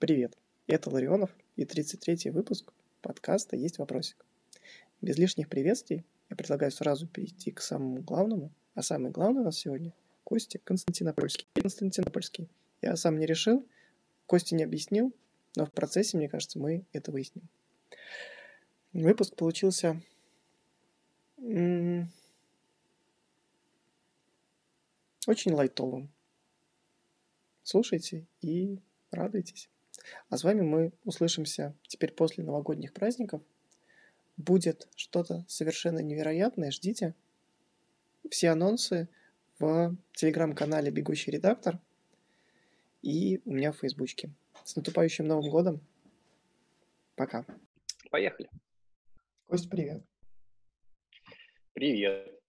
Привет, это Ларионов и 33-й выпуск подкаста «Есть вопросик». Без лишних приветствий я предлагаю сразу перейти к самому главному, а самый главный у нас сегодня – Костя Константинопольский. Константинопольский. Я сам не решил, Костя не объяснил, но в процессе, мне кажется, мы это выясним. Выпуск получился очень лайтовым. Слушайте и радуйтесь. А с вами мы услышимся теперь после новогодних праздников. Будет что-то совершенно невероятное, ждите. Все анонсы в телеграм-канале «Бегущий редактор» и у меня в фейсбучке. С наступающим Новым годом. Пока. Поехали. Кость, привет. Привет.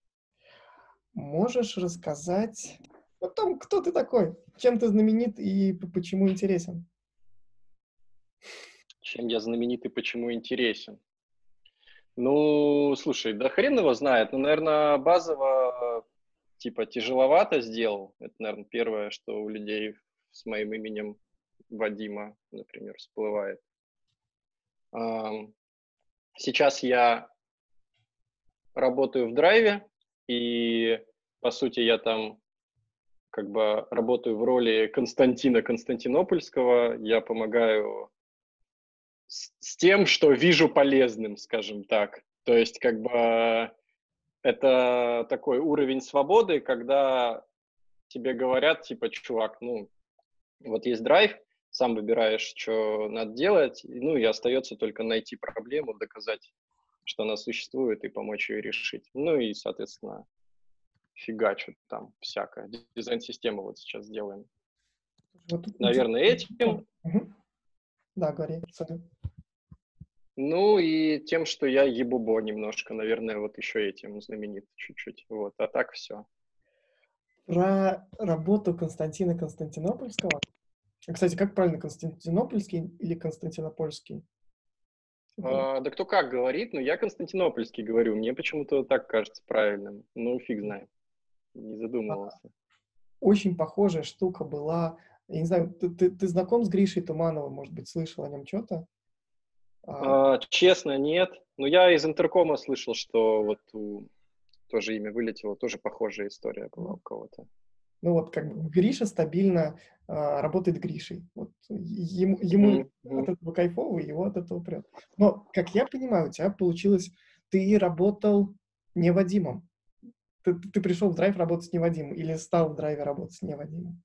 Можешь рассказать о том, кто ты такой, чем ты знаменит и почему интересен? Чем я знаменит и почему интересен? Ну, слушай, да хрен его знает. Ну, наверное, базово, типа, тяжеловато сделал. Это, наверное, первое, что у людей с моим именем Вадима, например, всплывает. Сейчас я работаю в драйве, и, по сути, я там как бы работаю в роли Константина Константинопольского. Я помогаю с, с тем, что вижу полезным, скажем так. То есть, как бы, это такой уровень свободы, когда тебе говорят, типа, чувак, ну, вот есть драйв, сам выбираешь, что надо делать, ну и остается только найти проблему, доказать, что она существует, и помочь ее решить. Ну и, соответственно, фигачу там всякое. Дизайн-систему вот сейчас делаем. Вот Наверное, этим. Да, говори. Ну и тем, что я ебубо немножко, наверное, вот еще этим знаменит чуть-чуть. Вот, а так все. Про работу Константина Константинопольского кстати, как правильно, Константинопольский или Константинопольский? А, да кто как говорит, но я Константинопольский говорю. Мне почему-то так кажется правильным. Ну, фиг знает. Не задумывался. Очень похожая штука была. Я не знаю, ты, ты, ты знаком с Гришей Тумановым, может быть, слышал о нем что-то? А... А, честно, нет. Но я из интеркома слышал, что вот у... тоже имя вылетело, тоже похожая история была у кого-то. Ну вот как бы Гриша стабильно э, работает Гришей. Вот ему, ему mm-hmm. от этого кайфово, его от этого прет. Но, как я понимаю, у тебя получилось, ты работал не Вадимом. Ты, ты пришел в драйв работать не Вадимом или стал в драйве работать не Вадимом.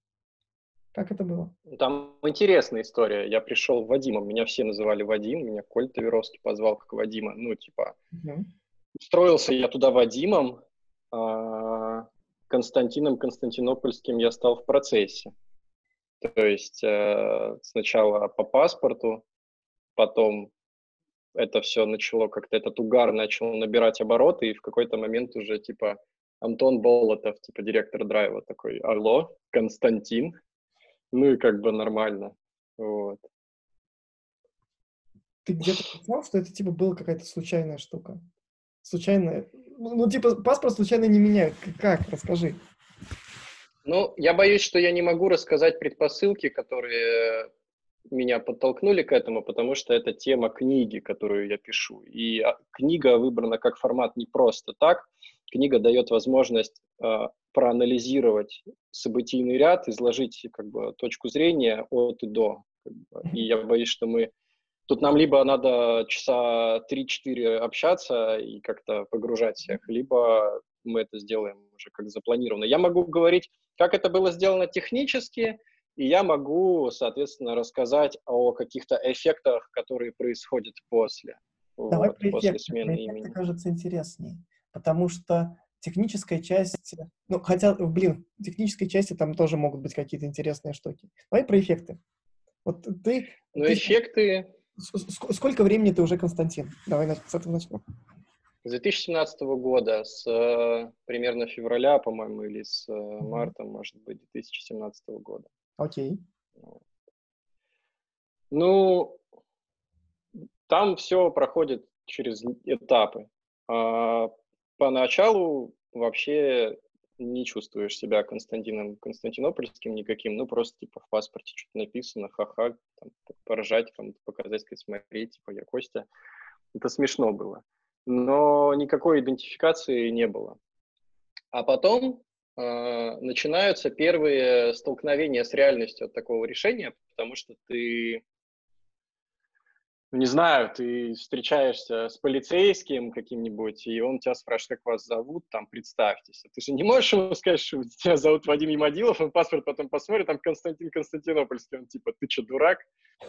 Как это было? Там интересная история. Я пришел Вадимом, меня все называли Вадим, меня Коль Таверовский позвал как Вадима. Ну, типа, угу. устроился я туда Вадимом, а, Константином Константинопольским я стал в процессе. То есть э, сначала по паспорту, потом это все начало как-то, этот угар начал набирать обороты, и в какой-то момент уже типа Антон Болотов, типа директор драйва, такой, алло, Константин, ну и как бы нормально, вот. Ты где-то сказал, что это типа была какая-то случайная штука? Случайная, ну, ну, типа, паспорт случайно не меняют. Как? Расскажи. Ну, я боюсь, что я не могу рассказать предпосылки, которые меня подтолкнули к этому, потому что это тема книги, которую я пишу. И а, книга выбрана как формат не просто так. Книга дает возможность э, проанализировать событийный ряд, изложить как бы точку зрения от и до. И я боюсь, что мы Тут нам либо надо часа 3-4 общаться и как-то погружать всех, либо мы это сделаем уже как запланировано. Я могу говорить, как это было сделано технически, и я могу, соответственно, рассказать о каких-то эффектах, которые происходят после. Давай вот, про после эффекты. смены про имени. кажется интереснее, потому что техническая часть, ну, хотя, блин, в технической части там тоже могут быть какие-то интересные штуки. Давай про эффекты. Вот ты... Ну, ты... эффекты Сколько времени ты уже Константин? Давай с этого начнем. С 2017 года, с э, примерно февраля, по-моему, или с э, марта, может быть, 2017 года. Окей. Ну, там все проходит через этапы. А поначалу вообще не чувствуешь себя Константином Константинопольским никаким, ну, просто, типа, в паспорте что-то написано, ха-ха, там, поражать, кому-то показать, сказать, смотри, типа, я Костя. Это смешно было. Но никакой идентификации не было. А потом начинаются первые столкновения с реальностью от такого решения, потому что ты ну, не знаю, ты встречаешься с полицейским каким-нибудь, и он тебя спрашивает, как вас зовут, там, представьтесь. Ты же не можешь ему сказать, что тебя зовут Вадим Ямадилов, он паспорт потом посмотрит, там Константин Константинопольский, он типа, ты что, дурак?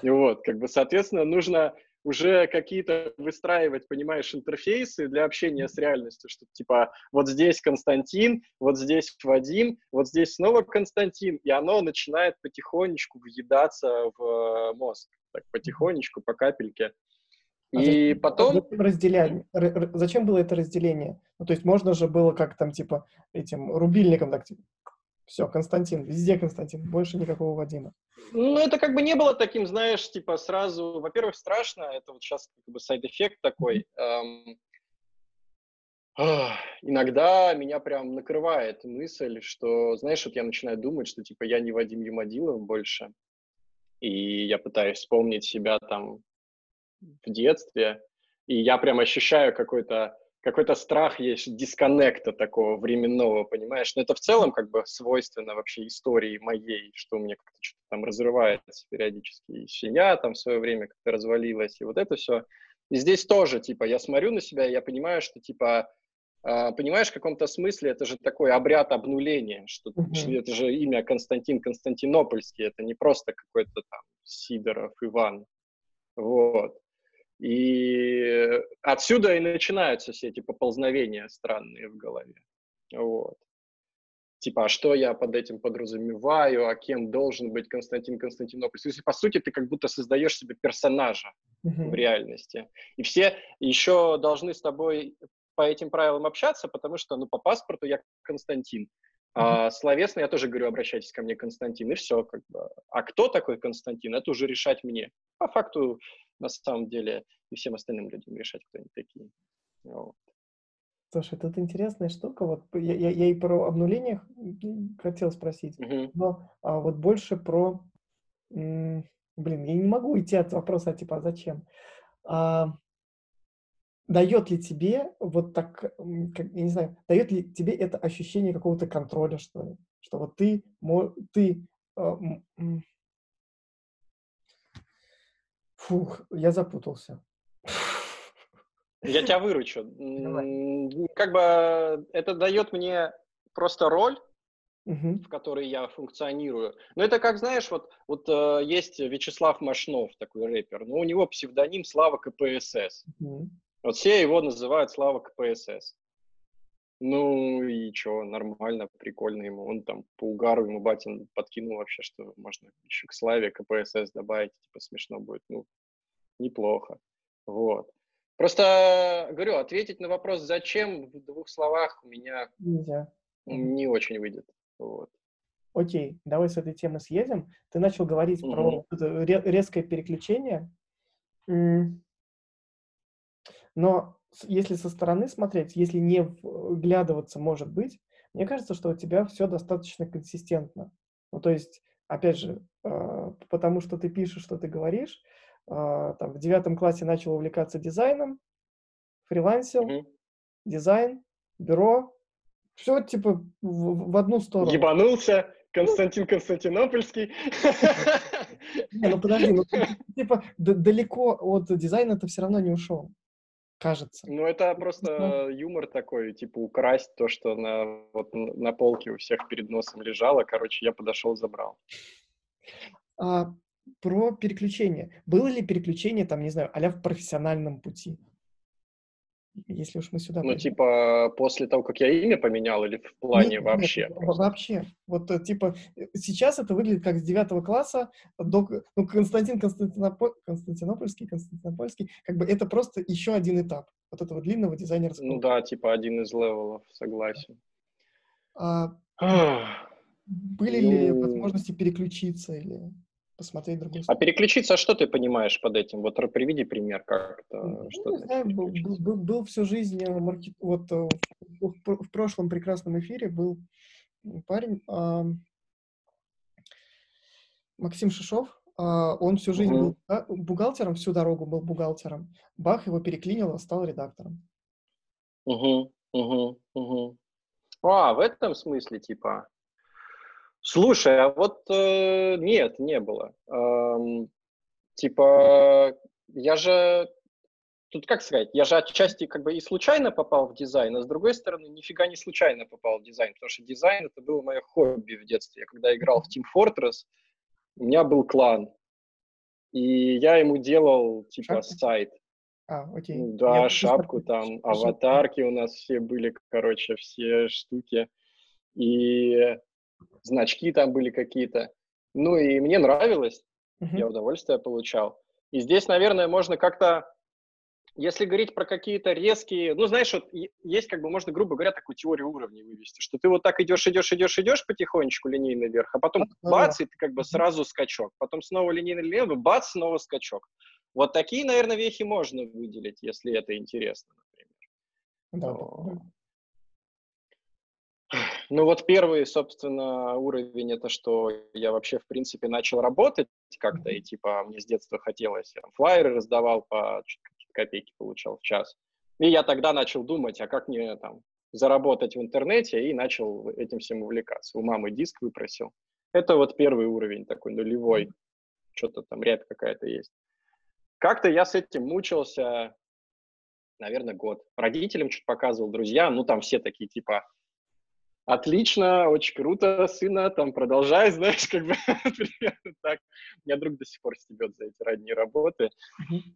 И вот, как бы, соответственно, нужно уже какие-то выстраивать, понимаешь, интерфейсы для общения с реальностью, что типа вот здесь Константин, вот здесь Вадим, вот здесь снова Константин, и оно начинает потихонечку въедаться в мозг так потихонечку, по капельке. А и зачем, потом... Зачем, разделять, зачем было это разделение? Ну, то есть можно же было как там, типа, этим рубильником так, типа, все, Константин, везде Константин, больше никакого Вадима. Ну, это как бы не было таким, знаешь, типа сразу, во-первых, страшно, это вот сейчас как бы side effect такой. Эм, иногда меня прям накрывает мысль, что, знаешь, вот я начинаю думать, что типа я не Вадим Юмадилов больше, и я пытаюсь вспомнить себя там в детстве, и я прям ощущаю какой-то какой-то страх есть дисконнекта такого временного, понимаешь? Но это в целом как бы свойственно вообще истории моей, что у меня как-то что-то там разрывается периодически. И семья там в свое время как-то развалилась, и вот это все. И здесь тоже, типа, я смотрю на себя, и я понимаю, что, типа, а, понимаешь, в каком-то смысле это же такой обряд обнуления, что mm-hmm. это же имя Константин Константинопольский, это не просто какой-то там Сидоров Иван, вот. И отсюда и начинаются все эти поползновения странные в голове, вот. Типа, а что я под этим подразумеваю, а кем должен быть Константин Константинопольский? То есть, по сути, ты как будто создаешь себе персонажа mm-hmm. в реальности. И все еще должны с тобой по этим правилам общаться, потому что, ну, по паспорту я Константин. А словесно я тоже говорю, обращайтесь ко мне, Константин, и все, как бы. А кто такой Константин, это уже решать мне. По факту, на самом деле, и всем остальным людям решать, кто они такие. Вот. Слушай, тут интересная штука. Вот я, я, я и про обнуление хотел спросить, uh-huh. но а, вот больше про... М- блин, я не могу идти от вопроса, типа, а зачем? А, дает ли тебе вот так, как, я не знаю, дает ли тебе это ощущение какого-то контроля, что ли? Что вот ты, ты, э, фух, я запутался. Я тебя выручу. Давай. Как бы это дает мне просто роль, угу. в которой я функционирую. Но это как, знаешь, вот, вот э, есть Вячеслав Машнов, такой рэпер, но у него псевдоним Слава КПСС. Угу. Вот все его называют Слава КПСС. Ну и что, нормально, прикольно ему. Он там по угару ему батин подкинул вообще, что можно еще к Славе КПСС добавить, типа смешно будет. Ну, неплохо. Вот. Просто, говорю, ответить на вопрос, зачем в двух словах у меня Нельзя. не очень выйдет. Вот. Окей, давай с этой темы съедем. Ты начал говорить угу. про резкое переключение. Но если со стороны смотреть, если не вглядываться, может быть, мне кажется, что у тебя все достаточно консистентно. Ну, то есть, опять же, э, потому что ты пишешь, что ты говоришь, э, там, в девятом классе начал увлекаться дизайном, фрилансил, mm-hmm. дизайн, бюро, все типа в, в одну сторону. Ебанулся, Константин Константинопольский. Не, ну подожди, ну типа далеко от дизайна ты все равно не ушел кажется. Ну, это просто юмор такой, типа украсть то, что на, вот, на полке у всех перед носом лежало. Короче, я подошел, забрал. А, про переключение. Было ли переключение, там, не знаю, а в профессиональном пути? Если уж мы сюда... Ну, пойдем. типа, после того, как я имя поменял, или в плане нет, вообще? Нет, вообще. Вот, э, типа, э, сейчас это выглядит как с девятого класса до... Ну, Константин Константинополь... Константинопольский, Константинопольский, как бы это просто еще один этап вот этого длинного дизайнерского... Ну да, типа один из level ов, согласен. А, были ну... ли возможности переключиться или посмотреть другую сторону. А переключиться, а что ты понимаешь под этим? Вот приведи пример, как это, ну, что не знаю, был, был, был, всю жизнь э, маркет, вот э, в, в прошлом прекрасном эфире был парень, э, Максим Шишов, э, он всю жизнь угу. был бухгалтером, всю дорогу был бухгалтером. Бах его переклинило, стал редактором. Угу, угу, угу. А, в этом смысле, типа. Слушай, а вот э, нет, не было. Эм, типа, я же тут как сказать, я же отчасти как бы и случайно попал в дизайн, а с другой стороны, нифига не случайно попал в дизайн, потому что дизайн это было мое хобби в детстве. Я когда играл в Team Fortress, у меня был клан, и я ему делал типа Шапку? сайт. А, окей. Да, я шапку там, аватарки у нас все были, короче, все штуки. И значки там были какие-то. Ну и мне нравилось, uh-huh. я удовольствие получал. И здесь, наверное, можно как-то, если говорить про какие-то резкие, ну, знаешь, вот есть, как бы, можно, грубо говоря, такую теорию уровней вывести, что ты вот так идешь, идешь, идешь, идешь потихонечку линейно вверх, а потом uh-huh. бац, и ты как бы сразу скачок. Потом снова линейно линейно, бац, снова скачок. Вот такие, наверное, вехи можно выделить, если это интересно, например. Да, да. Ну вот первый, собственно, уровень это что я вообще в принципе начал работать как-то и типа мне с детства хотелось, я флайеры раздавал по копейки получал в час. И я тогда начал думать, а как мне там заработать в интернете и начал этим всем увлекаться. У мамы диск выпросил. Это вот первый уровень такой нулевой. Что-то там ряд какая-то есть. Как-то я с этим мучился, наверное, год. Родителям что-то показывал, друзьям, ну там все такие типа отлично, очень круто, сына, там, продолжай, знаешь, как бы, примерно так. У меня друг до сих пор стебет за эти родные работы,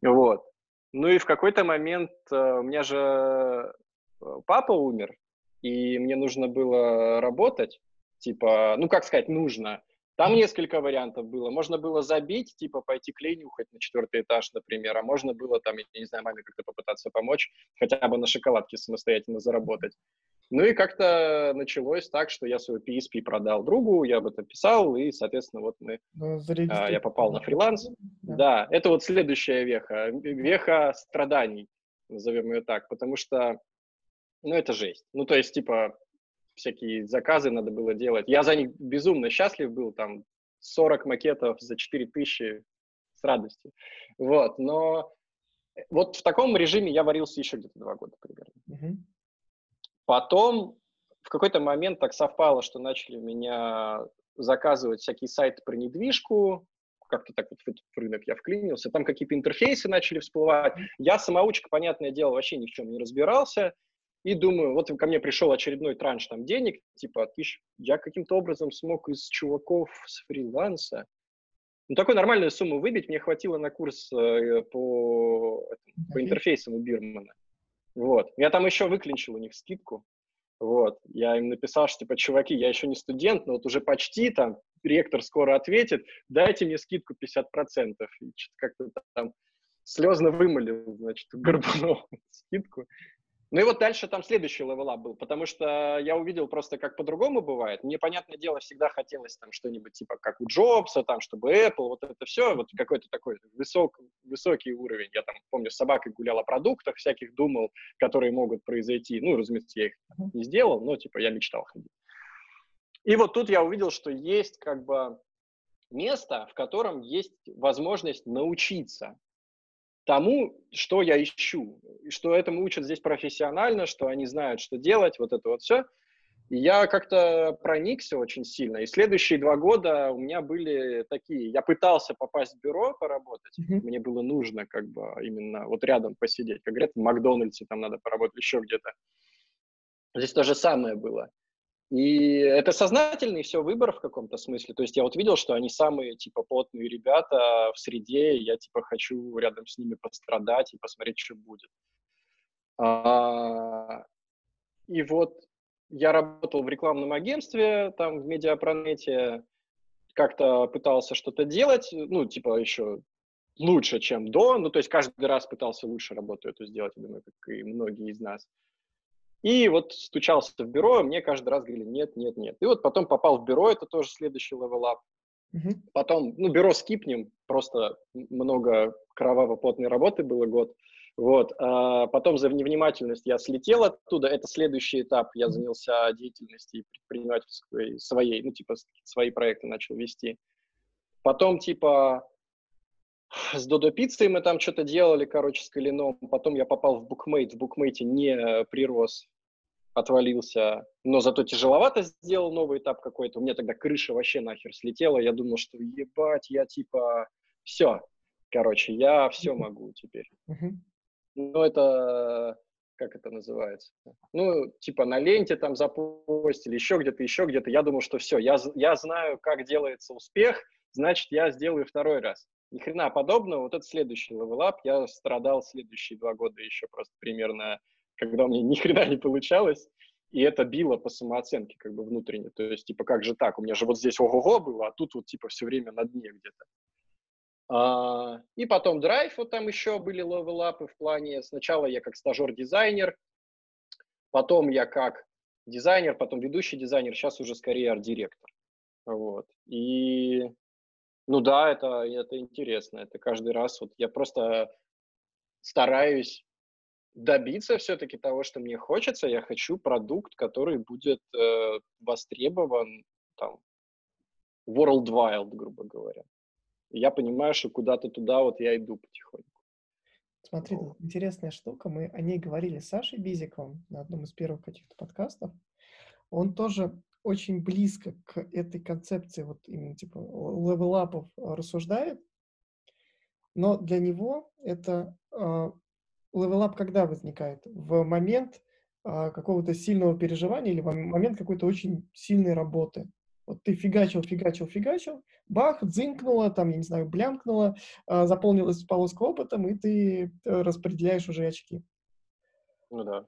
вот. Ну и в какой-то момент э, у меня же э, папа умер, и мне нужно было работать, типа, ну, как сказать, нужно. Там несколько вариантов было. Можно было забить, типа пойти клей нюхать на четвертый этаж, например, а можно было там, я не знаю, маме как-то попытаться помочь, хотя бы на шоколадке самостоятельно заработать. Ну и как-то началось так, что я свой PSP продал другу, я об этом писал, и, соответственно, вот мы, ну, а, я попал на фриланс. Да. да, это вот следующая веха, веха страданий, назовем ее так, потому что, ну, это жесть. Ну, то есть, типа, всякие заказы надо было делать. Я за них безумно счастлив был, там, 40 макетов за 4000 с радостью. Вот, но вот в таком режиме я варился еще где-то два года примерно. Uh-huh. Потом в какой-то момент так совпало, что начали меня заказывать всякие сайты про недвижку, как-то так вот в этот рынок я вклинился, там какие-то интерфейсы начали всплывать. Я самоучка, понятное дело, вообще ни в чем не разбирался, и думаю, вот ко мне пришел очередной транш там денег, типа, тысяч, я каким-то образом смог из чуваков с фриланса ну, такую нормальную сумму выбить мне хватило на курс э, по, по интерфейсам у Бирмана. Вот. Я там еще выклянчил у них скидку. Вот. Я им написал, что, типа, чуваки, я еще не студент, но вот уже почти там, ректор скоро ответит, дайте мне скидку 50%. И что-то как-то там слезно вымолил, значит, Горбунов скидку. Ну и вот дальше там следующий level up был, потому что я увидел просто, как по-другому бывает. Мне, понятное дело, всегда хотелось там что-нибудь типа как у Джобса, там, чтобы Apple, вот это все, вот какой-то такой высок, высокий уровень. Я там, помню, с собакой гулял о продуктах всяких, думал, которые могут произойти. Ну, разумеется, я их не сделал, но типа я мечтал ходить. И вот тут я увидел, что есть как бы место, в котором есть возможность научиться тому, что я ищу, и что этому учат здесь профессионально, что они знают, что делать, вот это вот все. И я как-то проникся очень сильно. И следующие два года у меня были такие. Я пытался попасть в бюро поработать. Mm-hmm. Мне было нужно как бы именно вот рядом посидеть. Как говорят, в Макдональдсе там надо поработать, еще где-то. Здесь то же самое было. И это сознательный все выбор в каком-то смысле. То есть я вот видел, что они самые, типа, плотные ребята в среде, и я, типа, хочу рядом с ними пострадать и посмотреть, что будет. А, и вот я работал в рекламном агентстве, там, в медиапронете, как-то пытался что-то делать, ну, типа, еще лучше, чем до, ну, то есть каждый раз пытался лучше работу эту сделать, я думаю, как и многие из нас. И вот стучался в бюро, мне каждый раз говорили, нет, нет, нет. И вот потом попал в бюро, это тоже следующий level up. Uh-huh. Потом, ну, бюро скипнем, просто много кроваво-потной работы было год. Вот. А потом за невнимательность я слетел оттуда. Это следующий этап. Я занялся деятельностью предпринимательской своей, ну, типа, свои проекты начал вести. Потом, типа, с Додо Пиццей мы там что-то делали, короче, с Калином. Потом я попал в Bookmate. В Bookmate не прирос, отвалился. Но зато тяжеловато сделал новый этап какой-то. У меня тогда крыша вообще нахер слетела. Я думал, что ебать, я типа... Все. Короче, я все могу теперь. Ну, это как это называется? Ну, типа на ленте там запостили, еще где-то, еще где-то. Я думал, что все, я, я знаю, как делается успех, значит, я сделаю второй раз. Ни хрена подобного. Вот это следующий level up. Я страдал следующие два года еще просто примерно, когда у меня ни хрена не получалось. И это било по самооценке как бы внутренне. То есть, типа, как же так? У меня же вот здесь ого-го было, а тут вот типа все время на дне где-то. А, и потом драйв, вот там еще были левелапы в плане, сначала я как стажер-дизайнер, потом я как дизайнер, потом ведущий дизайнер, сейчас уже скорее арт-директор. Вот. И, ну да, это, это интересно, это каждый раз, вот я просто стараюсь добиться все-таки того, что мне хочется. Я хочу продукт, который будет э, востребован там worldwide, грубо говоря я понимаю, что куда-то туда вот я иду потихоньку. Смотри, тут интересная штука. Мы о ней говорили с Сашей Бизиковым на одном из первых каких-то подкастов. Он тоже очень близко к этой концепции вот именно типа левелапов рассуждает, но для него это э, level up когда возникает? В момент э, какого-то сильного переживания или в момент какой-то очень сильной работы. Вот ты фигачил, фигачил, фигачил, бах, дзынкнуло, там, я не знаю, блямкнуло, э, заполнилась полоска опытом, и ты э, распределяешь уже очки. Ну да.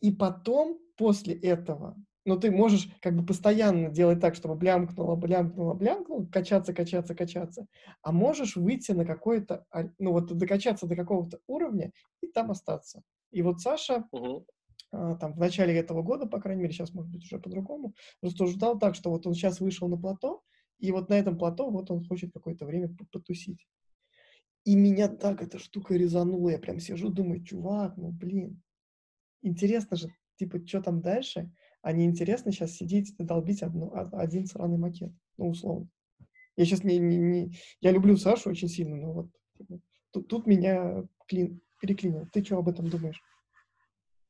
И потом, после этого, ну, ты можешь как бы постоянно делать так, чтобы блямкнуло, блямкнуло, блямкнуло, качаться, качаться, качаться, а можешь выйти на какой-то, ну, вот докачаться до какого-то уровня и там остаться. И вот Саша угу. А, там в начале этого года, по крайней мере, сейчас может быть уже по-другому, рассуждал так, что вот он сейчас вышел на плато, и вот на этом плато вот он хочет какое-то время потусить. И меня так эта штука резанула, я прям сижу, думаю, чувак, ну блин, интересно же, типа, что там дальше, а не интересно сейчас сидеть и долбить одну, один сраный макет, ну, условно. Я сейчас не, не, не... Я люблю Сашу очень сильно, но вот тут, тут меня клин, переклинил. Ты что об этом думаешь?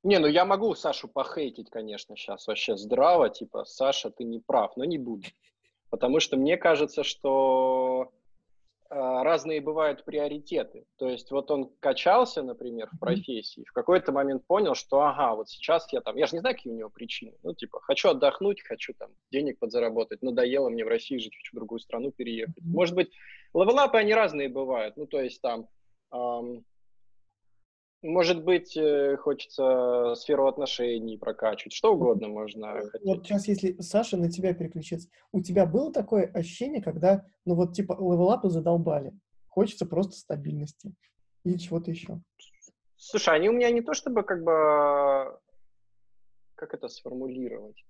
Не, ну я могу Сашу похейтить, конечно, сейчас вообще здраво, типа, Саша, ты не прав, но не буду. Потому что мне кажется, что разные бывают приоритеты. То есть вот он качался, например, в профессии, в какой-то момент понял, что ага, вот сейчас я там, я же не знаю, какие у него причины. Ну, типа, хочу отдохнуть, хочу там денег подзаработать, надоело мне в России жить, хочу в другую страну переехать. Может быть, левелапы, они разные бывают. Ну, то есть там эм, может быть, э, хочется сферу отношений прокачивать, что угодно можно хотеть. Вот сейчас, если Саша на тебя переключиться, у тебя было такое ощущение, когда, ну вот типа левелапы задолбали, хочется просто стабильности или чего-то еще? Слушай, они у меня не то чтобы как бы, как это сформулировать?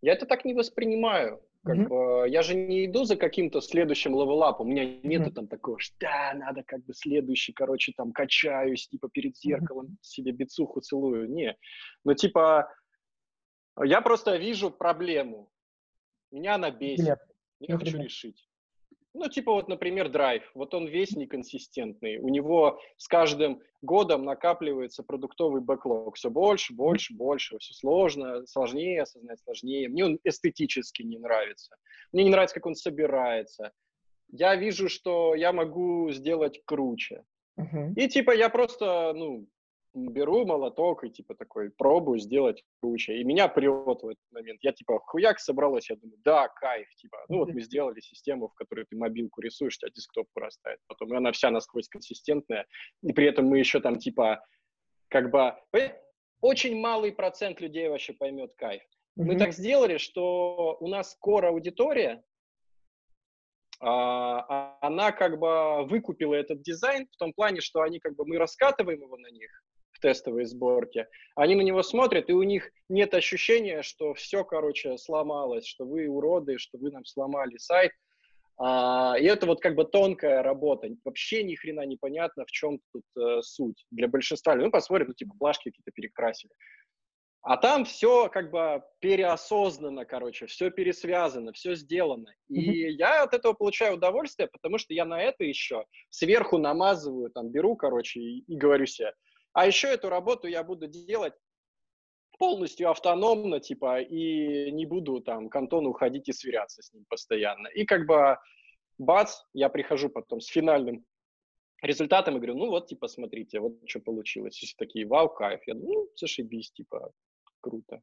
Я это так не воспринимаю. Как mm-hmm. бы, я же не иду за каким-то следующим левелапом. У меня нету mm-hmm. там такого, что да, надо как бы следующий, короче, там качаюсь, типа перед зеркалом mm-hmm. себе бицуху целую. Не. Но типа я просто вижу проблему. Меня она бесит. Нет. Я хочу решить. Ну, типа вот, например, драйв. Вот он весь неконсистентный. У него с каждым годом накапливается продуктовый бэклог. Все больше, больше, больше. Все сложно, сложнее осознать, сложнее. Мне он эстетически не нравится. Мне не нравится, как он собирается. Я вижу, что я могу сделать круче. Uh-huh. И типа я просто, ну, беру молоток и типа такой пробую сделать круче. И меня прет в этот момент. Я типа хуяк собралась, я думаю, да, кайф, типа, ну вот мы сделали систему, в которой ты мобилку рисуешь, тебя десктоп вырастает. Потом и она вся насквозь консистентная. И при этом мы еще там типа как бы очень малый процент людей вообще поймет кайф. Мы так сделали, что у нас кора аудитория, а, а, она как бы выкупила этот дизайн в том плане, что они как бы мы раскатываем его на них, тестовой сборке, они на него смотрят, и у них нет ощущения, что все, короче, сломалось, что вы уроды, что вы нам сломали сайт. А, и это вот как бы тонкая работа. Вообще ни хрена не понятно, в чем тут э, суть. Для большинства людей, ну, посмотрим, ну, типа, плашки какие-то перекрасили. А там все как бы переосознанно, короче, все пересвязано, все сделано. И mm-hmm. я от этого получаю удовольствие, потому что я на это еще сверху намазываю, там, беру, короче, и, и говорю себе. А еще эту работу я буду делать полностью автономно, типа, и не буду там к Антону уходить и сверяться с ним постоянно. И как бы бац, я прихожу потом с финальным результатом и говорю, ну вот, типа, смотрите, вот что получилось. И все такие, вау, кайф. Я думаю, ну, зашибись, типа, круто.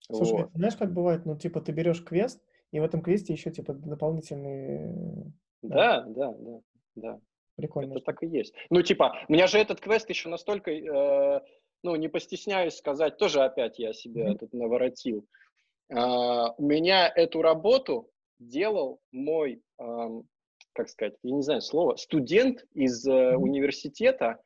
Слушай, вот. знаешь, как бывает, ну, типа, ты берешь квест, и в этом квесте еще, типа, дополнительные... Да, да, да, да. Прикольно. Это так и есть. Ну, типа, у меня же этот квест еще настолько, э, ну, не постесняюсь сказать, тоже опять я себе mm-hmm. тут наворотил. Э, у меня эту работу делал мой, э, как сказать, я не знаю слово, студент из э, mm-hmm. университета,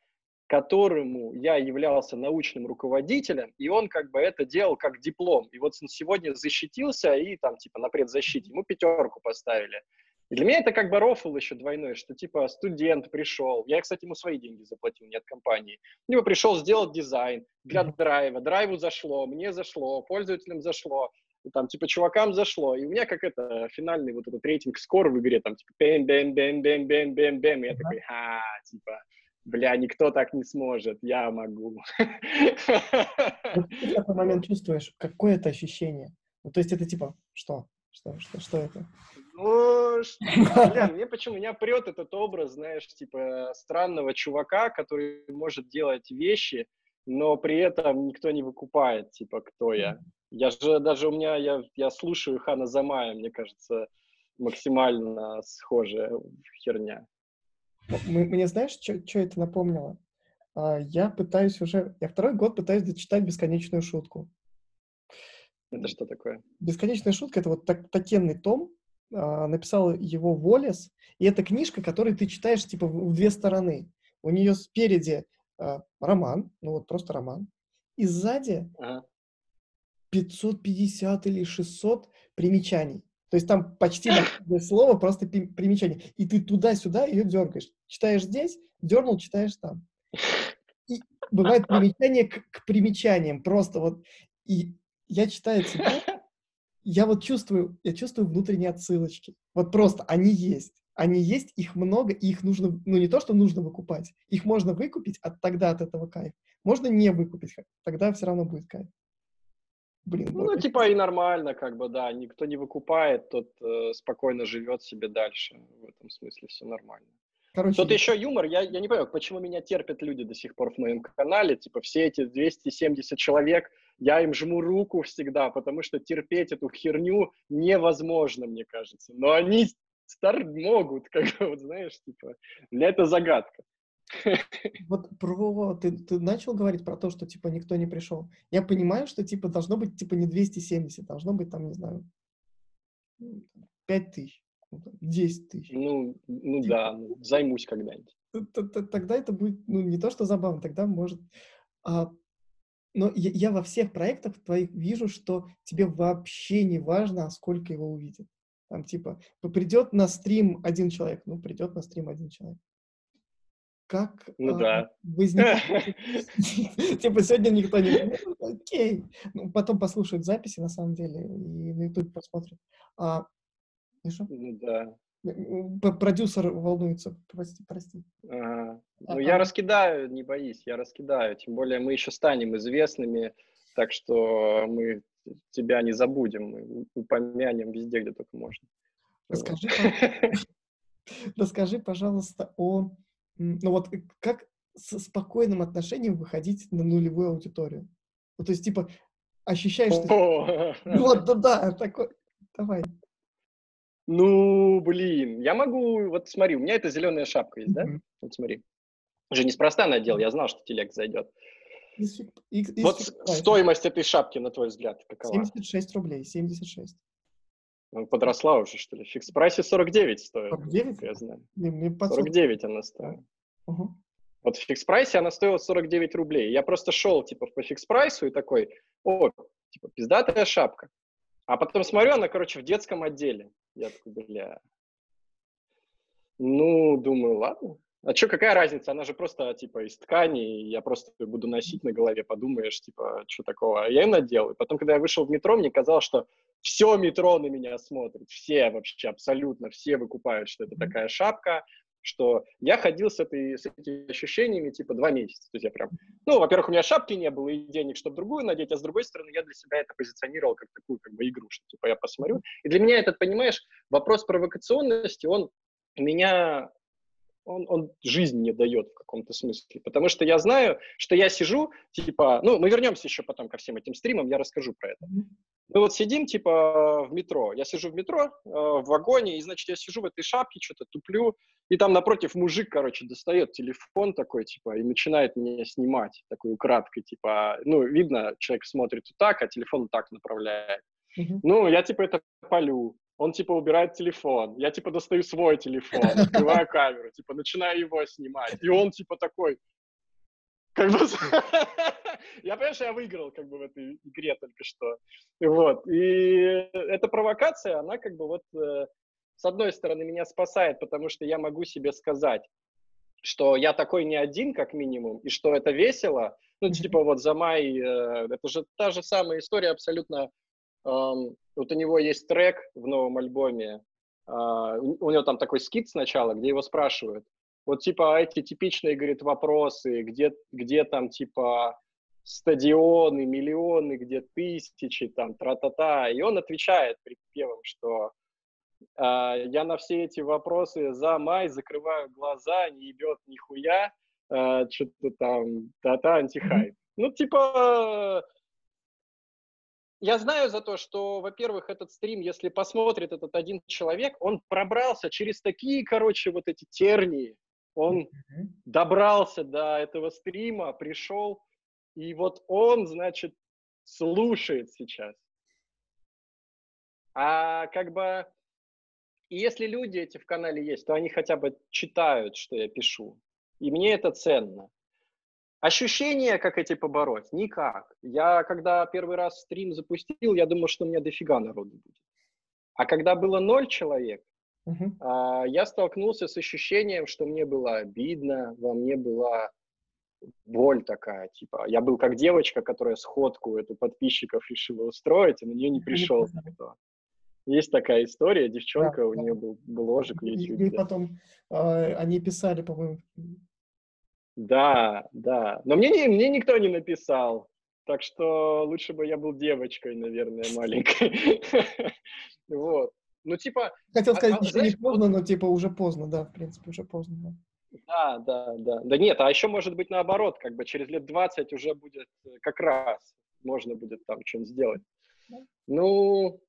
которому я являлся научным руководителем, и он как бы это делал как диплом. И вот он сегодня защитился, и там типа на предзащите ему пятерку поставили. И для меня это как бы рофл еще двойной, что типа студент пришел, я, кстати, ему свои деньги заплатил, не от компании, либо пришел сделать дизайн для драйва, драйву зашло, мне зашло, пользователям зашло, там, типа, чувакам зашло, и у меня как это, финальный вот этот рейтинг score в игре, там, типа, бэм бэм бэм бэм бэм бэм бэм и я такой, ха, типа, бля, никто так не сможет, я могу. Ты в такой момент чувствуешь, какое это ощущение? Ну, то есть это типа, что? Что, что, что это? Ну, бля, мне почему меня прет этот образ, знаешь, типа странного чувака, который может делать вещи, но при этом никто не выкупает, типа, кто я. Я же даже у меня, я, я слушаю Хана Замая, мне кажется, максимально схожая херня. Мне знаешь, что это напомнило? А, я пытаюсь уже, я второй год пытаюсь дочитать бесконечную шутку. Это что такое? Бесконечная шутка — это вот так, такенный том, написал его Волес, и это книжка, которую ты читаешь типа в, две стороны. У нее спереди а, роман, ну вот просто роман, и сзади ага. 550 или 600 примечаний. То есть там почти слово просто примечание. И ты туда-сюда ее дергаешь. Читаешь здесь, дернул, читаешь там. И бывает примечание к, к примечаниям. Просто вот. И я читаю тебя, я вот чувствую, я чувствую внутренние отсылочки. Вот просто они есть. Они есть, их много, и их нужно, ну не то, что нужно выкупать, их можно выкупить, а тогда от этого кайф. Можно не выкупить, тогда все равно будет кайф. Блин, ну, ну, типа и нормально, как бы, да, никто не выкупает, тот э, спокойно живет себе дальше. В этом смысле все нормально. Короче, Тут еще юмор, я, я не понимаю, почему меня терпят люди до сих пор в моем канале, типа все эти 270 человек, я им жму руку всегда, потому что терпеть эту херню невозможно, мне кажется. Но они стар могут, как бы, вот знаешь, типа, для это загадка. Вот про... Ты, ты начал говорить про то, что, типа, никто не пришел. Я понимаю, что, типа, должно быть, типа, не 270, должно быть, там, не знаю, 5 тысяч, 10 тысяч. Ну, ну типа, да, ну, займусь когда-нибудь. Тогда это будет, ну, не то, что забавно, тогда может... А, но я, я во всех проектах твоих вижу, что тебе вообще не важно, сколько его увидит. Там, типа, придет на стрим один человек, ну, придет на стрим один человек как ну, а, да. возникает... Типа сегодня никто не... Окей. Ну, потом послушают записи, на самом деле, и на YouTube посмотрят. А, ну да. Продюсер волнуется, прости, прости. Ага. Ну, я раскидаю, не боись, я раскидаю. Тем более мы еще станем известными, так что мы тебя не забудем, мы упомянем везде, где только можно. Расскажи, расскажи пожалуйста, о ну вот э, как со спокойным отношением выходить на нулевую аудиторию? Ну, то есть, типа, ощущаешь, что... Вот, да-да, такой... Давай. Ну, блин, я могу... Вот смотри, у меня эта зеленая шапка есть, да? Вот смотри. Уже неспроста надел, я знал, что телег зайдет. вот стоимость этой шапки, на твой взгляд, какова? 76 рублей, 76. Ну, подросла уже, что ли? В фикс-прайсе 49 стоит. 49? Я знаю. Не, 49 она стоит. Угу. Вот в фикс-прайсе она стоила 49 рублей. Я просто шел, типа, по фикс-прайсу и такой, о, типа, пиздатая шапка. А потом смотрю, она, короче, в детском отделе. Я такой, бля, Ну, думаю, ладно. А что, какая разница? Она же просто, типа, из ткани, я просто буду носить на голове, подумаешь, типа, что такого? Я ее надел. И потом, когда я вышел в метро, мне казалось, что все метро на меня смотрит, все вообще, абсолютно все выкупают, что это такая шапка, что я ходил с, этой, с этими ощущениями типа два месяца. То есть я прям, ну, во-первых, у меня шапки не было и денег, чтобы другую надеть, а с другой стороны, я для себя это позиционировал как такую как бы игру, что типа я посмотрю. И для меня этот, понимаешь, вопрос провокационности, он меня он, он жизнь не дает в каком-то смысле. Потому что я знаю, что я сижу, типа, ну, мы вернемся еще потом ко всем этим стримам, я расскажу про это. Мы вот сидим, типа, в метро. Я сижу в метро, э, в вагоне, и, значит, я сижу в этой шапке, что-то туплю, и там напротив мужик, короче, достает телефон такой, типа, и начинает меня снимать, такой украдкой, типа, ну, видно, человек смотрит вот так, а телефон так направляет. Mm-hmm. Ну, я, типа, это полю он, типа, убирает телефон, я, типа, достаю свой телефон, открываю камеру, типа, начинаю его снимать, и он, типа, такой, как бы, я понимаю, что я выиграл, как бы, в этой игре только что, вот, и эта провокация, она, как бы, вот, э, с одной стороны, меня спасает, потому что я могу себе сказать, что я такой не один, как минимум, и что это весело, ну, типа, вот за май, э, это же та же самая история абсолютно. Вот у него есть трек в новом альбоме, а, у него там такой скид сначала, где его спрашивают, вот типа эти типичные, говорит, вопросы, где, где там типа стадионы, миллионы, где тысячи, там, тра-та-та. И он отвечает припевом, что э, я на все эти вопросы за май закрываю глаза, не ебет нихуя, э, что-то там, та-та, антихайп. Ну, типа, я знаю за то, что, во-первых, этот стрим, если посмотрит этот один человек, он пробрался через такие, короче, вот эти тернии, он mm-hmm. добрался до этого стрима, пришел, и вот он, значит, слушает сейчас. А как бы, если люди эти в канале есть, то они хотя бы читают, что я пишу. И мне это ценно. Ощущения, как эти побороть? Никак. Я, когда первый раз стрим запустил, я думал, что у меня дофига народу будет. А когда было ноль человек, uh-huh. я столкнулся с ощущением, что мне было обидно, во мне была боль такая, типа, я был как девочка, которая сходку эту подписчиков решила устроить, и на нее не пришел никто. Есть такая история, девчонка, да, у нее был бложик в YouTube. И, и потом э, они писали, по-моему, да, да. Но мне, не, мне никто не написал. Так что лучше бы я был девочкой, наверное, маленькой. Вот. Ну, типа... Хотел а, сказать, а, еще не поздно, но типа уже поздно, да, в принципе, уже поздно. Да. да, да, да. нет, а еще может быть наоборот, как бы через лет 20 уже будет э, как раз, можно будет там что-нибудь сделать. Ну,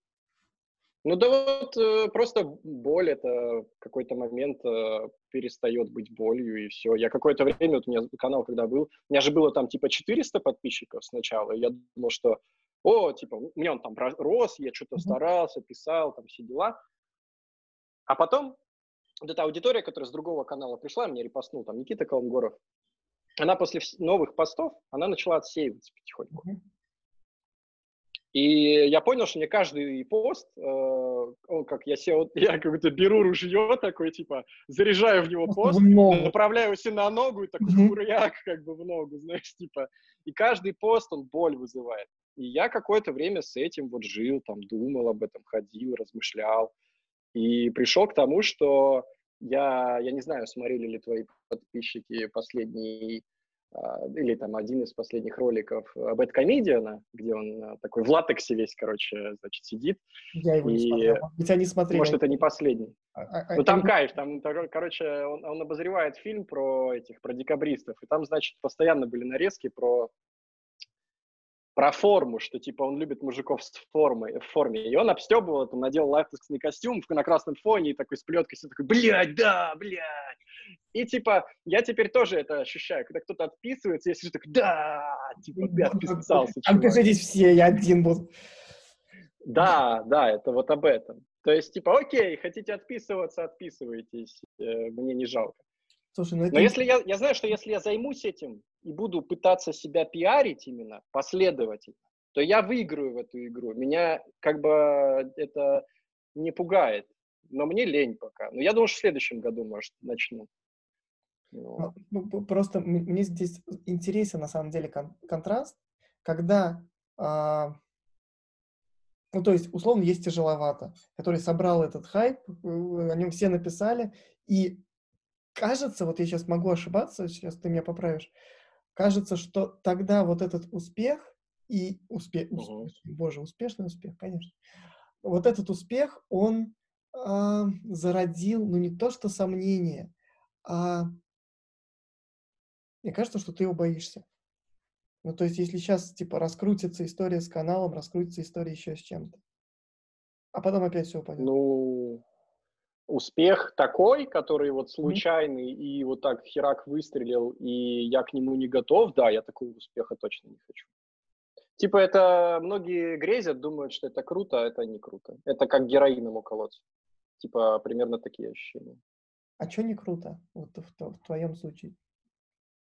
ну да вот э, просто боль это в какой-то момент э, перестает быть болью и все. Я какое-то время, вот у меня канал когда был, у меня же было там типа 400 подписчиков сначала, и я думал, что о, типа, у меня он там рос, я что-то старался, писал, там все дела. А потом вот эта аудитория, которая с другого канала пришла, мне репостнул там Никита Калмгоров, она после новых постов, она начала отсеиваться потихоньку. Mm-hmm. И я понял, что мне каждый пост, э, он как я сел, я как будто беру ружье такой, типа, заряжаю в него пост, направляю себе на ногу и такой хуяк как бы в ногу, знаешь, типа. И каждый пост, он боль вызывает. И я какое-то время с этим вот жил, там, думал об этом, ходил, размышлял. И пришел к тому, что я, я не знаю, смотрели ли твои подписчики последний а, или там один из последних роликов Бэткомедиана, где он а, такой в латексе весь, короче, значит, сидит. Я его и... не смотрел. Ведь они смотрели. Может, это не последний. А, а, ну, там а... кайф, там, короче, он, он обозревает фильм про этих, про декабристов, и там, значит, постоянно были нарезки про про форму, что типа он любит мужиков с формой, в форме. И он обстебывал, там, надел латексный костюм на красном фоне и такой с плеткой, все такой, блядь, да, блядь. И типа, я теперь тоже это ощущаю, когда кто-то отписывается, я сижу так, да, типа, ты отписался. Отпишитесь все, я один буду. Да, да, это вот об этом. То есть, типа, окей, хотите отписываться, отписывайтесь, э, мне не жалко. Слушай, ну это... Но если я, я знаю, что если я займусь этим и буду пытаться себя пиарить именно последовательно, то я выиграю в эту игру. Меня как бы это не пугает. Но мне лень пока. Но я думаю, что в следующем году, может, начну. Ну, ну просто мне здесь интересен на самом деле кон- контраст, когда, а, ну то есть условно есть тяжеловато, который собрал этот хайп, э, о нем все написали, и кажется, вот я сейчас могу ошибаться, сейчас ты меня поправишь, кажется, что тогда вот этот успех и успех, угу. боже, успешный успех, конечно, вот этот успех, он э, зародил, ну не то что сомнение, а мне кажется, что ты его боишься. Ну, то есть, если сейчас, типа, раскрутится история с каналом, раскрутится история еще с чем-то. А потом опять все упадет. Ну, успех такой, который вот случайный, mm-hmm. и вот так херак выстрелил, и я к нему не готов, да, я такого успеха точно не хочу. Типа это многие грезят, думают, что это круто, а это не круто. Это как героином уколоться. Типа примерно такие ощущения. А что не круто вот в, в твоем случае?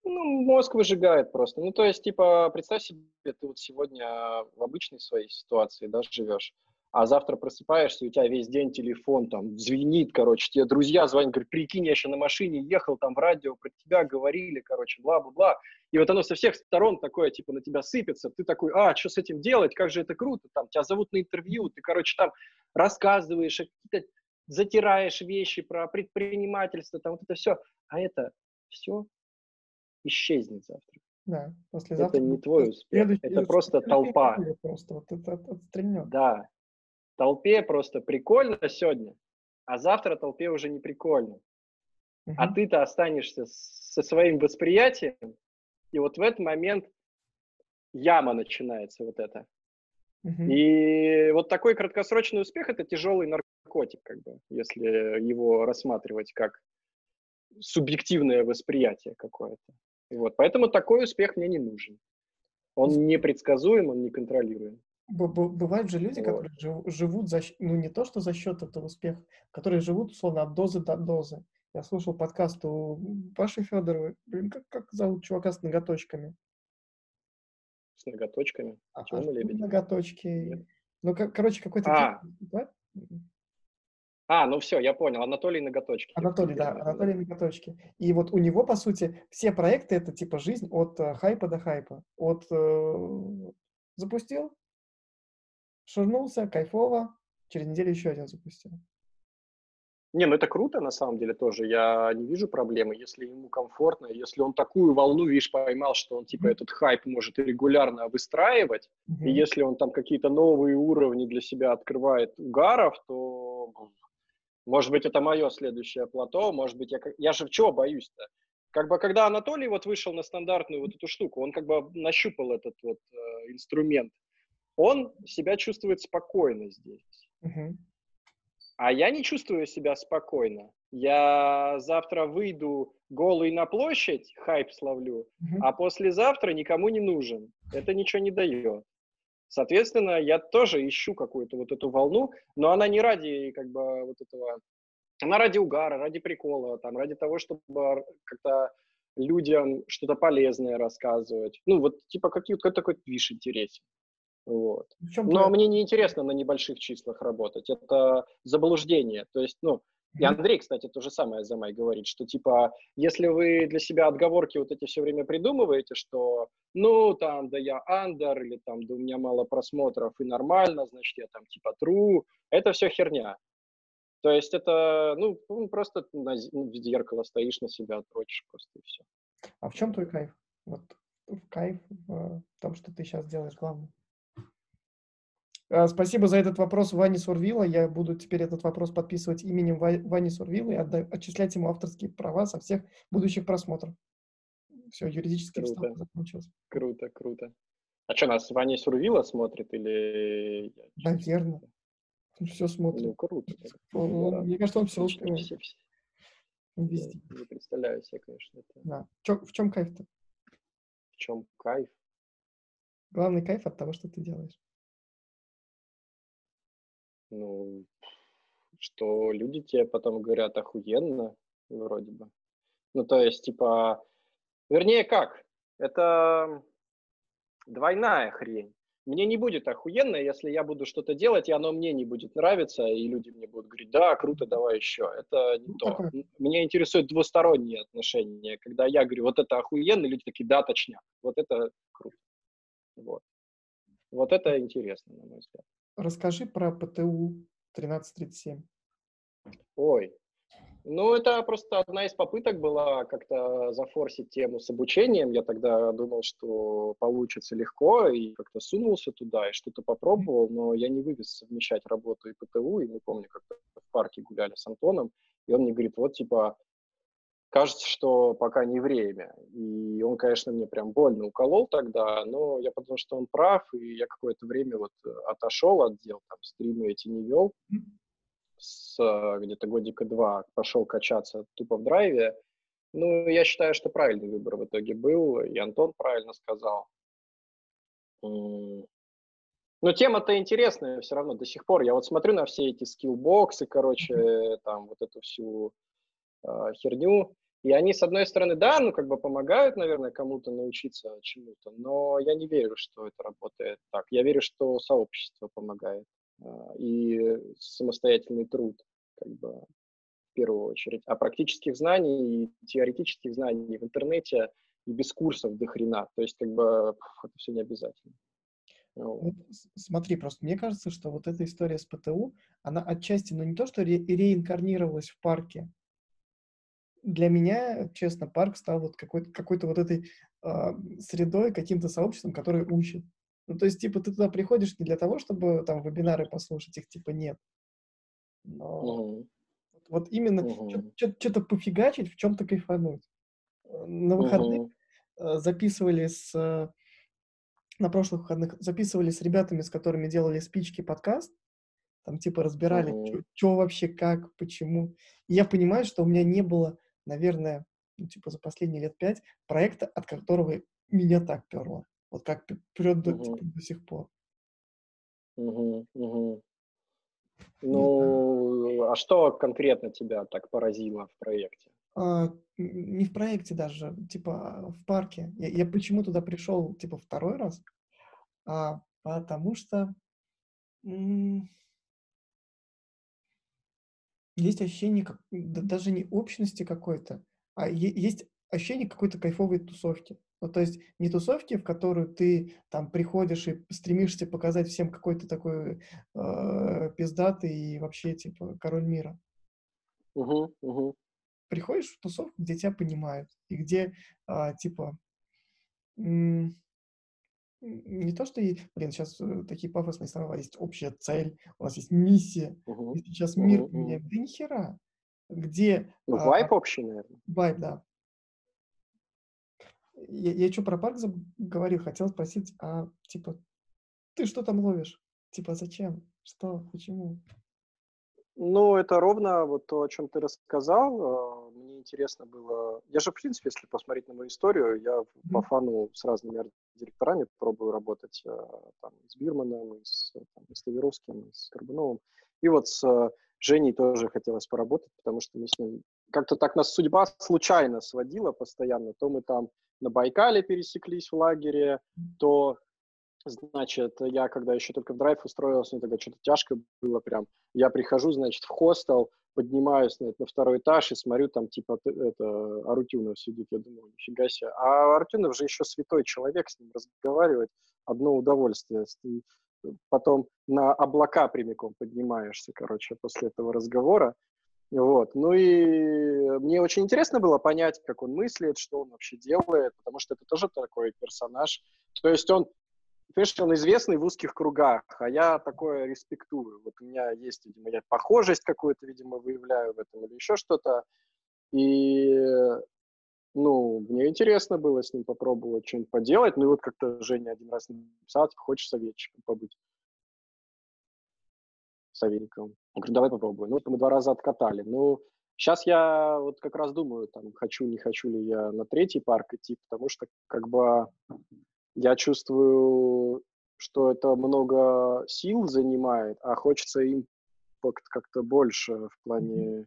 Ну, мозг выжигает просто. Ну, то есть, типа, представь себе, ты вот сегодня в обычной своей ситуации, да, живешь, а завтра просыпаешься, и у тебя весь день телефон там звенит, короче, тебе друзья звонят, говорят, прикинь, я еще на машине ехал, там в радио про тебя говорили, короче, бла-бла-бла. И вот оно со всех сторон такое, типа, на тебя сыпется, ты такой, а, что с этим делать, как же это круто, там, тебя зовут на интервью, ты, короче, там рассказываешь, какие-то затираешь вещи про предпринимательство, там вот это все. А это все исчезнет завтра. Да, послезавтра. Это не твой успех, это просто толпа. Просто вот это отстрельнет. Да, толпе просто прикольно сегодня, а завтра толпе уже не прикольно. Uh-huh. А ты-то останешься со своим восприятием, и вот в этот момент яма начинается вот это. Uh-huh. И вот такой краткосрочный успех – это тяжелый наркотик, как бы, если его рассматривать как субъективное восприятие какое-то. Вот, поэтому такой успех мне не нужен. Он непредсказуем, он неконтролируем. Бывают же люди, вот. которые живут за, ну не то, что за счет этого успеха, которые живут, условно, от дозы до дозы. Я слушал подкаст у Паши Федоровой. Блин, как, как зовут чувака с ноготочками? С ноготочками? А, Чего Ноготочки. Нет. Ну, как, короче, какой-то... А. Да? А, ну все, я понял. Анатолий Ноготочки. Анатолий, да, Анатолий Ноготочки. И вот у него, по сути, все проекты — это типа жизнь от э, хайпа до хайпа. От э, запустил, шурнулся, кайфово, через неделю еще один запустил. Не, ну это круто на самом деле тоже. Я не вижу проблемы, если ему комфортно, если он такую волну, видишь, поймал, что он типа этот хайп может регулярно выстраивать, mm-hmm. и если он там какие-то новые уровни для себя открывает угаров, то может быть это мое следующее плато, может быть я я же чего боюсь-то? Как бы когда Анатолий вот вышел на стандартную вот эту штуку, он как бы нащупал этот вот э, инструмент он себя чувствует спокойно здесь. Угу. А я не чувствую себя спокойно. Я завтра выйду голый на площадь, хайп словлю, угу. а послезавтра никому не нужен. Это ничего не дает. Соответственно, я тоже ищу какую-то вот эту волну, но она не ради как бы вот этого, она ради угара, ради прикола, там, ради того, чтобы как-то людям что-то полезное рассказывать. Ну, вот типа какие-то такой движ интересен. Вот. Но мне не интересно на небольших числах работать. Это заблуждение. То есть, ну, и Андрей, кстати, то же самое за май говорит, что типа, если вы для себя отговорки вот эти все время придумываете, что ну там, да я андер, или там, да у меня мало просмотров и нормально, значит, я там типа true, это все херня. То есть это, ну, просто на, в зеркало стоишь на себя, отрочишь просто и все. А в чем твой кайф? Вот в кайф в том, что ты сейчас делаешь главное? А, спасибо за этот вопрос Ване Сурвила. Я буду теперь этот вопрос подписывать именем Вани Сурвила и отчислять ему авторские права со всех будущих просмотров. Все, юридический круто. закончился. Круто, круто. А что, нас Ваня Сурвила смотрит или... Наверное. Он все смотрит. Ну, круто. Он, да. Мне кажется, он все успевает. Все, все. Везде. Я не представляю себе, конечно. Это... Да. Чё, в чем кайф-то? В чем кайф? Главный кайф от того, что ты делаешь ну, что люди тебе потом говорят охуенно, вроде бы. Ну, то есть, типа, вернее, как? Это двойная хрень. мне не будет охуенно, если я буду что-то делать, и оно мне не будет нравиться, и люди мне будут говорить, да, круто, давай еще. Это не ну, то. Меня интересуют двусторонние отношения. Когда я говорю, вот это охуенно, люди такие, да, точняк. Вот это круто. Вот. Вот это интересно, на мой взгляд. Расскажи про ПТУ 1337. Ой, ну, это просто одна из попыток была как-то зафорсить тему с обучением. Я тогда думал, что получится легко, и как-то сунулся туда, и что-то попробовал, но я не вывез совмещать работу и ПТУ, и не помню, как-то в парке гуляли с Антоном, и он мне говорит, вот, типа, кажется, что пока не время. И он, конечно, мне прям больно уколол тогда, но я подумал, что он прав, и я какое-то время вот отошел от дел, там, стримы эти не вел с э, где-то годика два пошел качаться тупо в драйве. Ну, я считаю, что правильный выбор в итоге был, и Антон правильно сказал. Но тема-то интересная все равно до сих пор. Я вот смотрю на все эти скиллбоксы, короче, там вот эту всю э, херню. И они, с одной стороны, да, ну, как бы помогают, наверное, кому-то научиться чему-то, но я не верю, что это работает так. Я верю, что сообщество помогает. А, и самостоятельный труд, как бы, в первую очередь. А практических знаний и теоретических знаний в интернете и без курсов до хрена. То есть, как бы, это все не обязательно. Вот, смотри, просто мне кажется, что вот эта история с ПТУ, она отчасти, ну не то, что ре- реинкарнировалась в парке. Для меня, честно, парк стал вот какой-то, какой-то вот этой э, средой, каким-то сообществом, которое учит. Ну, то есть, типа, ты туда приходишь не для того, чтобы там вебинары послушать, их типа нет. Но угу. вот именно угу. что-то пофигачить, в чем-то кайфануть. Э, на выходных угу. записывали с... Э, на прошлых выходных записывали с ребятами, с которыми делали спички подкаст. Там типа разбирали, угу. что вообще, как, почему. И я понимаю, что у меня не было, наверное, ну, типа за последние лет пять проекта, от которого меня так перло. Вот как прет до, угу. типа, до сих пор. Угу, угу. Ну, а что конкретно тебя так поразило в проекте? А, не в проекте даже, типа в парке. Я, я почему туда пришел, типа, второй раз? А, потому что м- есть ощущение, как, да, даже не общности какой-то, а есть ощущение какой-то кайфовой тусовки. Ну, то есть не тусовки, в которую ты там приходишь и стремишься показать всем какой то такой э, пиздатый и вообще, типа, король мира. Угу, угу. Приходишь в тусовку, где тебя понимают, и где, э, типа, м- не то, что, и, блин, сейчас э, такие пафосные слова, есть общая цель, у нас есть миссия, uh-huh. и сейчас мир uh-huh. меняет. Да ни хера. Где... Ну, а, вайп общий, наверное. Вайп, да. Я, я что про парк говорил, хотел спросить, а типа, ты что там ловишь? Типа, зачем? Что? Почему? Ну, это ровно вот то, о чем ты рассказал. Интересно было... Я же, в принципе, если посмотреть на мою историю, я mm-hmm. по фану с разными директорами пробую работать а, там, с Бирманом, с, там, и с Таверовским, с Карбуновым. И вот с Женей тоже хотелось поработать, потому что мы с ним... Как-то так нас судьба случайно сводила постоянно. То мы там на Байкале пересеклись в лагере, то, значит, я когда еще только в драйв устроился, мне тогда что-то тяжко было прям. Я прихожу, значит, в хостел, поднимаюсь на, на второй этаж и смотрю, там, типа, это, Арутюнов сидит, я думаю, нифига себе. А Арутюнов же еще святой человек, с ним разговаривать одно удовольствие. Потом на облака прямиком поднимаешься, короче, после этого разговора. Вот. Ну и мне очень интересно было понять, как он мыслит, что он вообще делает, потому что это тоже такой персонаж. То есть он, понимаешь, он известный в узких кругах, а я такое респектую. Вот у меня есть, видимо, я похожесть какую-то, видимо, выявляю в этом или еще что-то. И, ну, мне интересно было с ним попробовать что-нибудь поделать. Ну и вот как-то Женя один раз написал, типа, хочешь советчиком побыть? Савельниковым. Он говорит, давай попробуем. Ну, вот мы два раза откатали. Ну, сейчас я вот как раз думаю, там, хочу, не хочу ли я на третий парк идти, потому что, как бы, я чувствую, что это много сил занимает, а хочется им как-то больше в плане,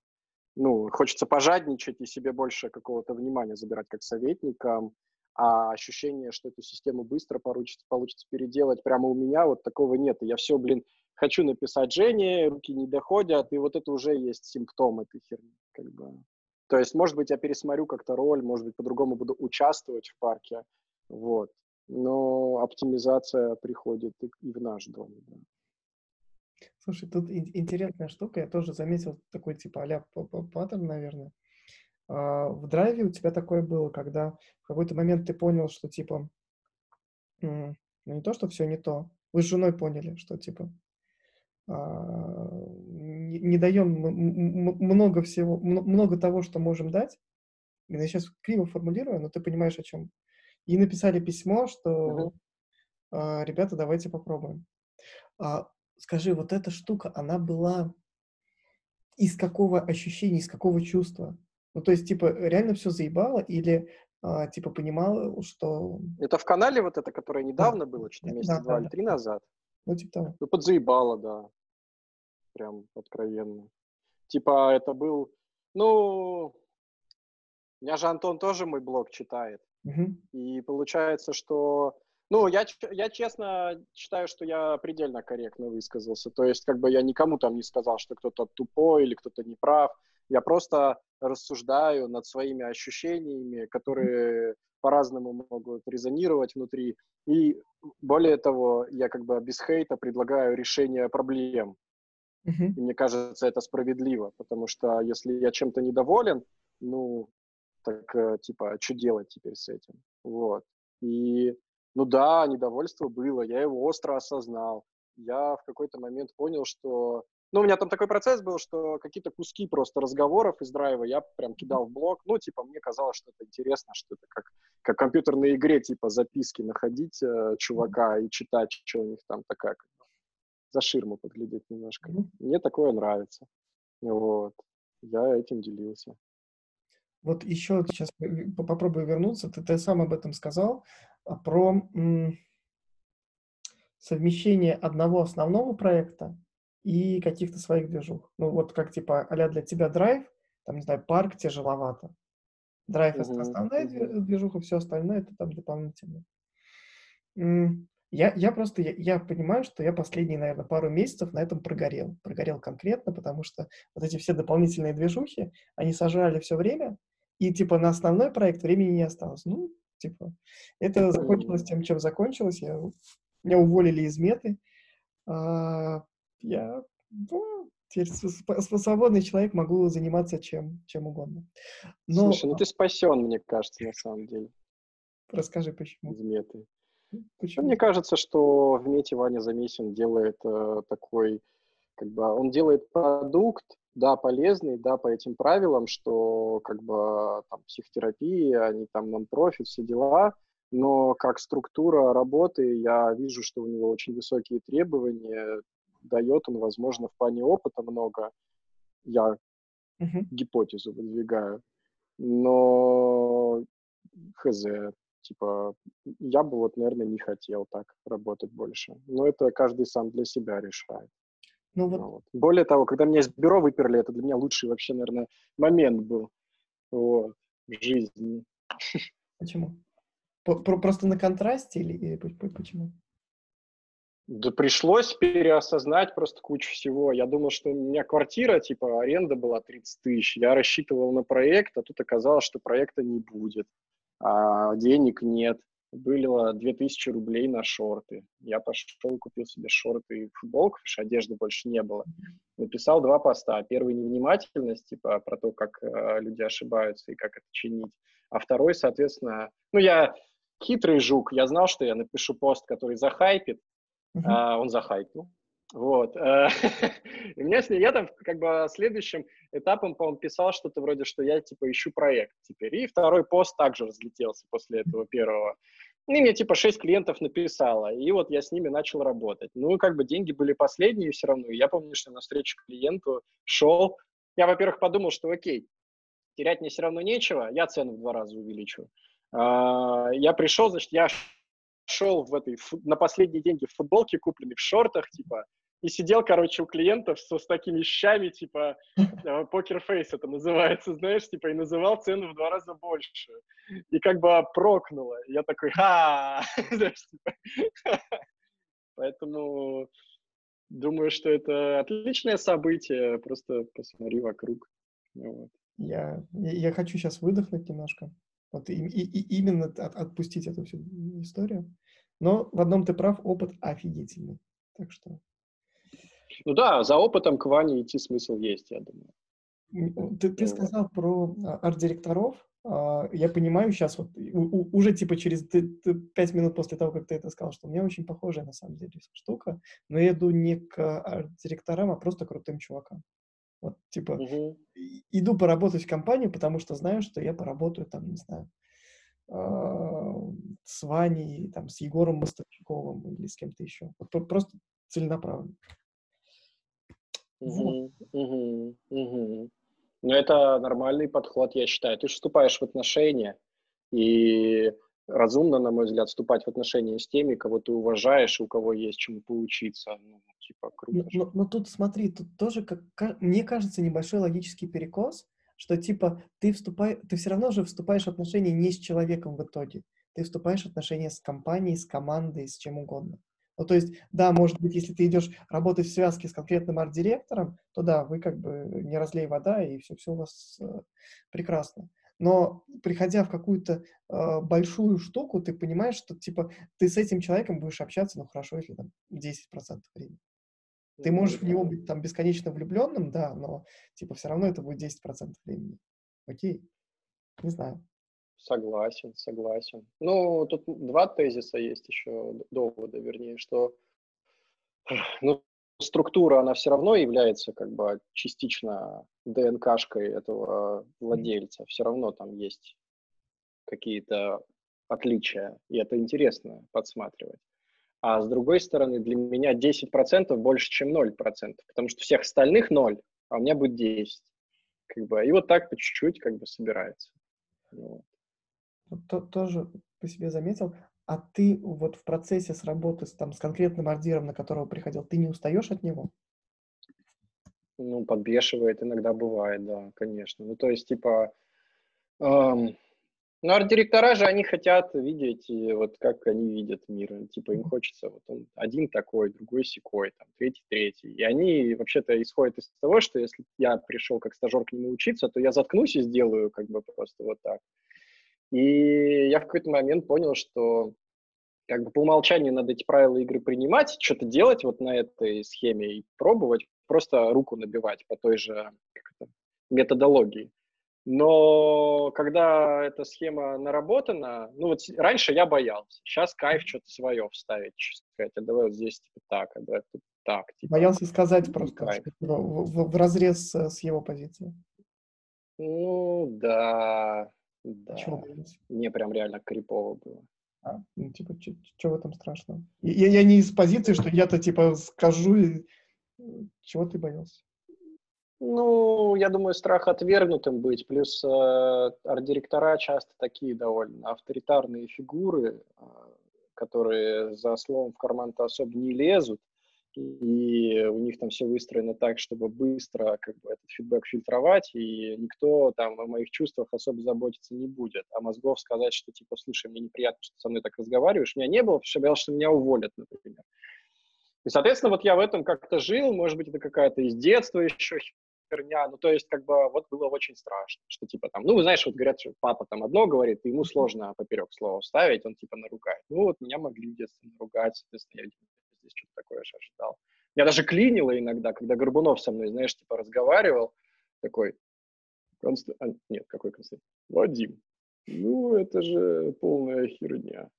ну, хочется пожадничать и себе больше какого-то внимания забирать как советникам, а ощущение, что эту систему быстро получится, получится переделать прямо у меня, вот такого нет. И я все, блин, хочу написать Жене, руки не доходят, и вот это уже есть симптом этой херни. Как бы. То есть, может быть, я пересмотрю как-то роль, может быть, по-другому буду участвовать в парке, вот. Но оптимизация приходит и, в наш дом. Да. Слушай, тут интересная штука, я тоже заметил такой типа а-ля паттерн, наверное. А, в драйве у тебя такое было, когда в какой-то момент ты понял, что типа, ну не то, что все не то, вы с женой поняли, что типа а, не, не даем много всего, много того, что можем дать. Я сейчас криво формулирую, но ты понимаешь, о чем. И написали письмо, что uh-huh. ребята, давайте попробуем. А, скажи, вот эта штука, она была из какого ощущения, из какого чувства? Ну, то есть, типа, реально все заебало или, а, типа, понимал, что... Это в канале вот это, которое недавно да. было, что-то месяца да, два да, или три да. назад? Ну, типа того. Ну, подзаебало, да. Прям откровенно. Типа, это был... Ну, у меня же Антон тоже мой блог читает. Угу. И получается, что ну, я, я честно считаю, что я предельно корректно высказался. То есть, как бы я никому там не сказал, что кто-то тупой или кто-то неправ. Я просто рассуждаю над своими ощущениями, которые по-разному могут резонировать внутри. И более того, я как бы без хейта предлагаю решение проблем. Uh-huh. И мне кажется, это справедливо, потому что если я чем-то недоволен, ну, так э, типа, а что делать теперь с этим? Вот. И ну да, недовольство было, я его остро осознал. Я в какой-то момент понял, что... Ну, у меня там такой процесс был, что какие-то куски просто разговоров из драйва я прям кидал в блог. Ну, типа, мне казалось, что это интересно, что это как, как в компьютерной игре, типа, записки находить э, чувака и читать, что у них там такая, за ширму подглядеть немножко. Мне такое нравится. Вот. Я этим делился. Вот еще сейчас попробую вернуться. Ты, ты сам об этом сказал. А, про совмещение одного основного проекта и каких-то своих движух. Ну, вот как типа а для тебя драйв, там, не знаю, парк тяжеловато. Драйв это основная движуха, все остальное это там дополнительно. Я, я просто, я, я понимаю, что я последние, наверное, пару месяцев на этом прогорел. Прогорел конкретно, потому что вот эти все дополнительные движухи, они сожрали все время, и типа на основной проект времени не осталось. Ну, Типа, это закончилось тем, чем закончилось. Я, меня уволили из меты. А, я ну, теперь свободный человек, могу заниматься чем, чем угодно. Но... Слушай, ну ты спасен, мне кажется, на самом деле. Расскажи, почему. Из меты. Почему? Ну, мне кажется, что в мете Ваня Замесин делает э, такой, как бы, он делает продукт, да, полезный, да, по этим правилам, что как бы там психотерапия, они там нон-профит, все дела, но как структура работы я вижу, что у него очень высокие требования, дает он, возможно, в плане опыта много, я uh-huh. гипотезу выдвигаю, но хз, типа, я бы вот, наверное, не хотел так работать больше. Но это каждый сам для себя решает. Ну, вот. Вот. Более того, когда меня из бюро выперли, это для меня лучший вообще, наверное, момент был вот, в жизни. Почему? Просто на контрасте или, или почему? Да пришлось переосознать просто кучу всего. Я думал, что у меня квартира, типа, аренда была 30 тысяч. Я рассчитывал на проект, а тут оказалось, что проекта не будет. А денег нет было 2000 рублей на шорты. Я пошел, купил себе шорты и футболку, потому что одежды больше не было. Написал два поста. Первый — невнимательность, типа про то, как э, люди ошибаются и как это чинить. А второй, соответственно, ну, я хитрый жук, я знал, что я напишу пост, который захайпит, uh-huh. а он захайпил. Вот. Э, и меня с ней, я там как бы следующим этапом, по-моему, писал что-то вроде, что я типа ищу проект теперь. И второй пост также разлетелся после этого первого. И мне типа шесть клиентов написало, и вот я с ними начал работать. Ну, как бы деньги были последние все равно. Я помню, что на встречу клиенту шел. Я, во-первых, подумал, что окей, терять мне все равно нечего, я цену в два раза увеличу. А, я пришел, значит, я шел в этой, на последние деньги в футболке купленной, в шортах, типа, и сидел, короче, у клиентов со, с такими вещами, типа, покерфейс это называется, знаешь, типа, и называл цену в два раза больше. И как бы прокнуло. Я такой, ха! Типа. Поэтому думаю, что это отличное событие. Просто посмотри вокруг. Вот. Я, я хочу сейчас выдохнуть немножко. Вот и, и, и именно от, отпустить эту всю историю. Но в одном ты прав, опыт офигительный. Так что ну да, за опытом к Ване идти смысл есть, я думаю. Ты, ты сказал про а, арт-директоров. А, я понимаю сейчас, вот уже типа через пять минут после того, как ты это сказал, что у меня очень похожая на самом деле штука, но я иду не к арт-директорам, а просто крутым чувакам. Вот, типа, угу. иду поработать в компанию, потому что знаю, что я поработаю там, не знаю, а, с Ваней, там, с Егором Мостовчуковым или с кем-то еще. Вот просто целенаправленно. Угу, угу, угу. Ну, это нормальный подход, я считаю. Ты вступаешь в отношения, и разумно, на мой взгляд, вступать в отношения с теми, кого ты уважаешь, у кого есть чему поучиться. Ну, типа, круто. Но, но, но тут, смотри, тут тоже, как, мне кажется, небольшой логический перекос, что, типа, ты, вступай, ты все равно же вступаешь в отношения не с человеком в итоге. Ты вступаешь в отношения с компанией, с командой, с чем угодно. Ну, то есть, да, может быть, если ты идешь работать в связке с конкретным арт-директором, то да, вы как бы не разлей вода, и все, все у вас э, прекрасно. Но приходя в какую-то э, большую штуку, ты понимаешь, что типа ты с этим человеком будешь общаться, ну хорошо, если там 10% времени. Ты можешь в него быть там бесконечно влюбленным, да, но типа все равно это будет 10% времени. Окей? Не знаю. Согласен, согласен. Ну, тут два тезиса есть еще, довода, вернее, что ну, структура, она все равно является как бы частично ДНКшкой этого владельца. Все равно там есть какие-то отличия, и это интересно подсматривать. А с другой стороны, для меня 10% больше, чем 0%, потому что всех остальных 0, а у меня будет 10. Как бы, и вот так по чуть-чуть как бы собирается. Вот то, тоже по себе заметил, а ты вот в процессе с работы с, там, с конкретным ордером, на которого приходил, ты не устаешь от него? Ну, подбешивает иногда бывает, да, конечно. Ну, то есть, типа, эм, ну, арт-директора же, они хотят видеть, вот как они видят мир. Типа, им хочется, вот он один такой, другой секой, там, третий, третий. И они вообще-то исходят из того, что если я пришел как стажер к нему учиться, то я заткнусь и сделаю как бы просто вот так. И я в какой-то момент понял, что как бы по умолчанию надо эти правила игры принимать, что-то делать вот на этой схеме и пробовать, просто руку набивать по той же это, методологии. Но когда эта схема наработана, ну вот раньше я боялся, сейчас кайф что-то свое вставить, сказать, а давай вот здесь типа так, а давай тут так. Типа, боялся сказать просто в, в, в разрез с его позицией. Ну да, да. Чего Мне прям реально крипово было. А, ну, типа, что в этом страшного? Я, я не из позиции, что я-то, типа, скажу, и... чего ты боялся? Ну, я думаю, страх отвергнутым быть. Плюс э, арт-директора часто такие довольно авторитарные фигуры, э, которые за словом в карман-то особо не лезут и у них там все выстроено так, чтобы быстро как бы этот фидбэк фильтровать, и никто там о моих чувствах особо заботиться не будет. А мозгов сказать, что типа, слушай, мне неприятно, что ты со мной так разговариваешь, у меня не было, потому что я боялся, что меня уволят, например. И, соответственно, вот я в этом как-то жил, может быть, это какая-то из детства еще херня, ну, то есть, как бы, вот было очень страшно, что, типа, там, ну, вы знаешь, вот говорят, что папа там одно говорит, и ему сложно поперек слова ставить, он, типа, наругает. Ну, вот меня могли в детстве наругать, соответственно, я здесь что-то такое же ожидал. Я даже клинило иногда, когда Горбунов со мной, знаешь, типа разговаривал, такой, Конст... а, нет, какой Константин? Вадим. Ну, это же полная херня.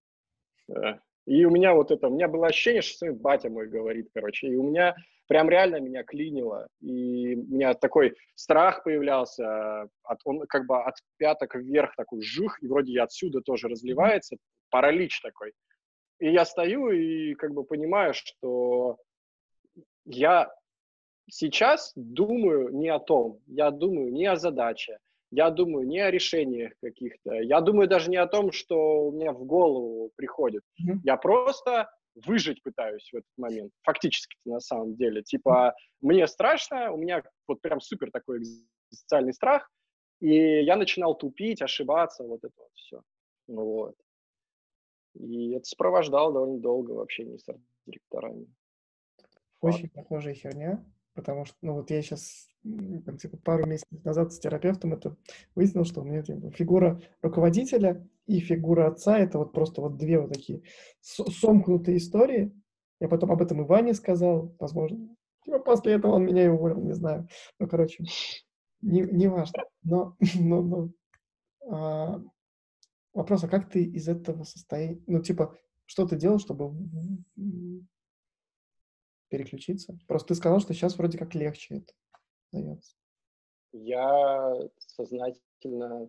Да. И у меня вот это, у меня было ощущение, что батя мой говорит, короче, и у меня прям реально меня клинило, и у меня такой страх появлялся, от, он как бы от пяток вверх такой жух, и вроде я отсюда тоже разливается, паралич такой. И я стою и как бы понимаю, что я сейчас думаю не о том, я думаю не о задаче, я думаю не о решениях каких-то, я думаю даже не о том, что у меня в голову приходит. Mm-hmm. Я просто выжить пытаюсь в этот момент, фактически на самом деле. Типа, мне страшно, у меня вот прям супер такой экзистенциальный страх, и я начинал тупить, ошибаться, вот это вот все. Вот. И это сопровождало довольно долго вообще не с директорами. Очень похожая херня, потому что, ну вот я сейчас, там, типа, пару месяцев назад с терапевтом это выяснил, что у меня типа, фигура руководителя и фигура отца — это вот просто вот две вот такие сомкнутые истории. Я потом об этом и Ване сказал, возможно. Типа после этого он меня и уволил, не знаю. Ну, короче, не, не важно. Но, но, но а, вопрос, а как ты из этого состоишь? Ну, типа, что ты делал, чтобы переключиться? Просто ты сказал, что сейчас вроде как легче это дается. Я сознательно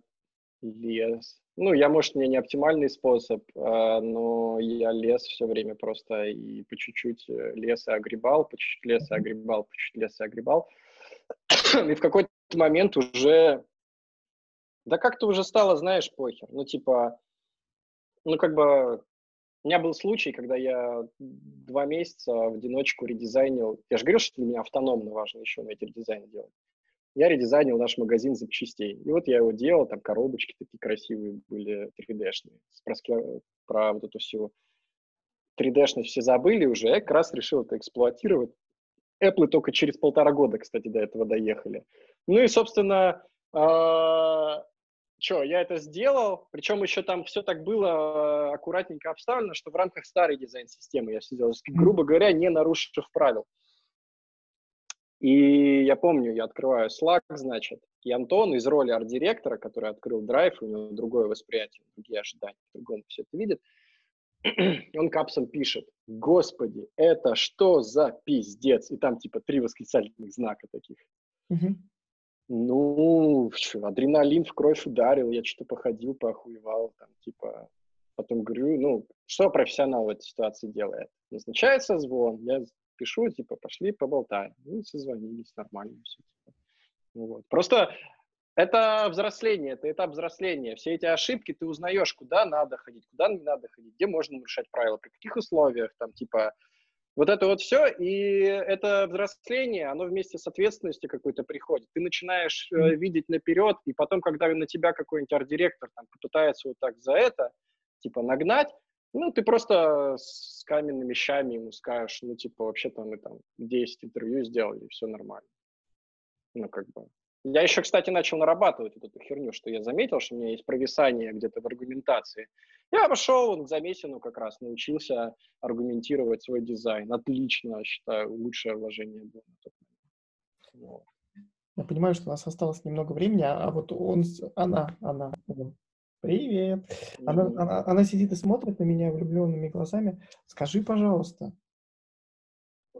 лез. Ну, я, может, мне не оптимальный способ, а, но я лез все время просто и по чуть-чуть э, лес и огребал, по чуть-чуть лес и огребал, по чуть-чуть лес и огребал. И в какой-то момент уже, да как-то уже стало, знаешь, похер. Ну, типа, ну, как бы у меня был случай, когда я два месяца в одиночку редизайнил. Я же говорил, что для меня автономно важно еще на эти редизайны делать. Я редизайнил наш магазин запчастей. И вот я его делал, там коробочки такие красивые были, 3D-шные. Про, про вот эту всю 3D-шность все забыли уже. Я как раз решил это эксплуатировать. Apple только через полтора года, кстати, до этого доехали. Ну и, собственно, а, что, я это сделал, причем еще там все так было аккуратненько обставлено, что в рамках старой дизайн-системы я все сделал, грубо говоря, не нарушив правил. И я помню, я открываю Slack, значит, и Антон из роли арт-директора, который открыл драйв, у него другое восприятие, другие ожидания, по-другому все это видит, он капсом пишет, господи, это что за пиздец? И там типа три восклицательных знака таких. Mm-hmm. Ну, адреналин в кровь ударил, я что-то походил, поохуевал, там, типа, потом говорю, ну, что профессионал в этой ситуации делает? Назначается звон, я пишу, типа, пошли поболтаем. Ну, созвонились, нормально все. Типа. Ну, вот. Просто это взросление, это этап взросления. Все эти ошибки ты узнаешь, куда надо ходить, куда не надо ходить, где можно нарушать правила, при каких условиях, там, типа, вот это вот все, и это взросление, оно вместе с ответственностью какой-то приходит. Ты начинаешь э, видеть наперед, и потом, когда на тебя какой-нибудь арт-директор там попытается вот так за это, типа, нагнать, ну, ты просто с каменными вещами ему скажешь, ну, типа, вообще-то мы там 10 интервью сделали, и все нормально. Ну, как бы, я еще, кстати, начал нарабатывать вот эту херню, что я заметил, что у меня есть провисание где-то в аргументации. Я пошел он к Замесину как раз, научился аргументировать свой дизайн. Отлично, считаю, лучшее вложение было. Вот. Я понимаю, что у нас осталось немного времени, а, вот он, она, она, привет. Она, она, она сидит и смотрит на меня влюбленными глазами. Скажи, пожалуйста,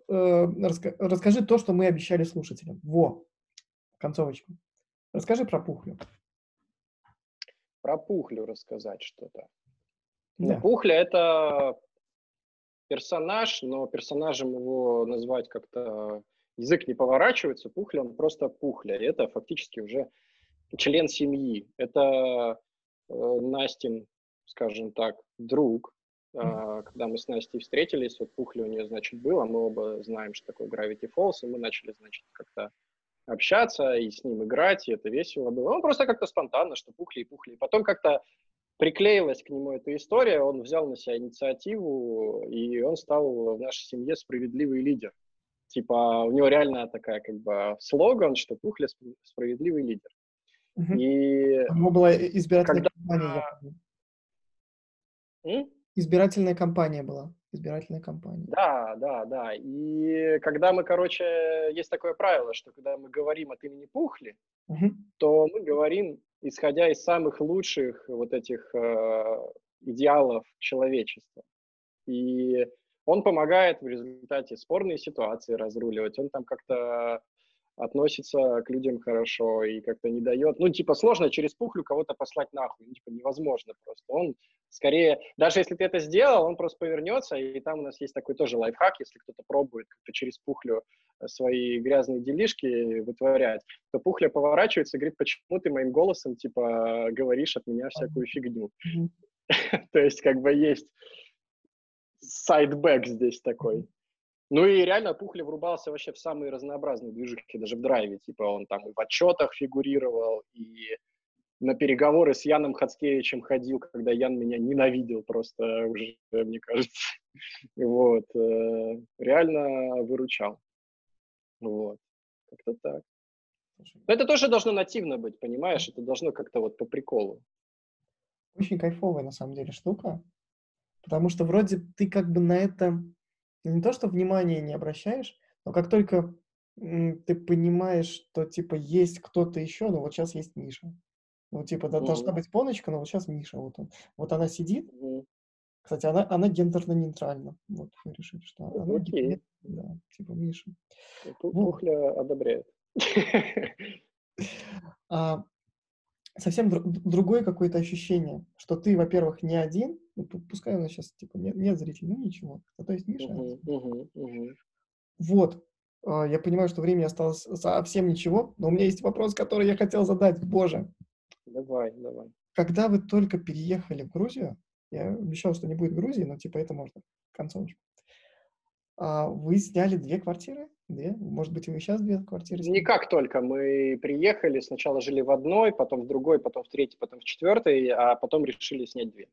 э, раска, расскажи то, что мы обещали слушателям. Во, концовочку. Расскажи про Пухлю. Про Пухлю рассказать что-то. Ну, да. Ну, Пухля – это персонаж, но персонажем его назвать как-то язык не поворачивается. Пухля, он просто Пухля. И это фактически уже член семьи. Это э, Настин, скажем так, друг. Mm-hmm. Когда мы с Настей встретились, вот Пухля у нее, значит, было, мы оба знаем, что такое Gravity Falls, и мы начали, значит, как-то общаться и с ним играть, и это весело было. Он просто как-то спонтанно, что пухли и пухли. Потом как-то приклеилась к нему эта история, он взял на себя инициативу, и он стал в нашей семье справедливый лидер. Типа у него реально такая как бы слоган, что Пухля справедливый лидер. Угу. И у него была избирательная когда... кампания. М? Избирательная кампания была избирательной кампании. Да, да, да. И когда мы, короче, есть такое правило, что когда мы говорим от имени Пухли, угу. то мы говорим, исходя из самых лучших вот этих э, идеалов человечества. И он помогает в результате спорные ситуации разруливать. Он там как-то относится к людям хорошо и как-то не дает. Ну, типа, сложно через пухлю кого-то послать нахуй. Ну, типа, невозможно просто. Он скорее, даже если ты это сделал, он просто повернется, и там у нас есть такой тоже лайфхак, если кто-то пробует как-то через пухлю э, свои грязные делишки вытворять, то пухля поворачивается и говорит, почему ты моим голосом, типа, говоришь от меня всякую фигню. То есть, как бы есть сайдбэк здесь такой. Ну и реально Пухлев врубался вообще в самые разнообразные движухи, даже в драйве. Типа он там и в отчетах фигурировал, и на переговоры с Яном Хацкевичем ходил, когда Ян меня ненавидел просто уже, мне кажется. Вот. Э, реально выручал. Вот. Как-то так. Но это тоже должно нативно быть, понимаешь? Это должно как-то вот по приколу. Очень кайфовая на самом деле штука. Потому что вроде ты как бы на это не то, что внимание не обращаешь, но как только ты понимаешь, что типа есть кто-то еще, ну вот сейчас есть Миша. Ну, типа, да, должна быть Поночка, но вот сейчас Миша, вот он. Вот она сидит. Кстати, она, она гендерно-нейтральна. Вот мы решили, что она Окей. да, типа Миша. Пухля вот. одобряет. А, совсем дру- другое какое-то ощущение, что ты, во-первых, не один, ну, пускай у нас сейчас типа нет, нет зрителей, ну ничего, а то есть Миша. Uh-huh, uh-huh, uh-huh. Вот, а, я понимаю, что времени осталось совсем ничего, но у меня есть вопрос, который я хотел задать. Боже, Давай, давай. Когда вы только переехали в Грузию, я обещал, что не будет Грузии, но типа это можно концовочку. А вы сняли две квартиры? Две? Может быть, вы сейчас две квартиры сняли? Не как только. Мы приехали, сначала жили в одной, потом в другой, потом в третьей, потом в четвертой, а потом решили снять две.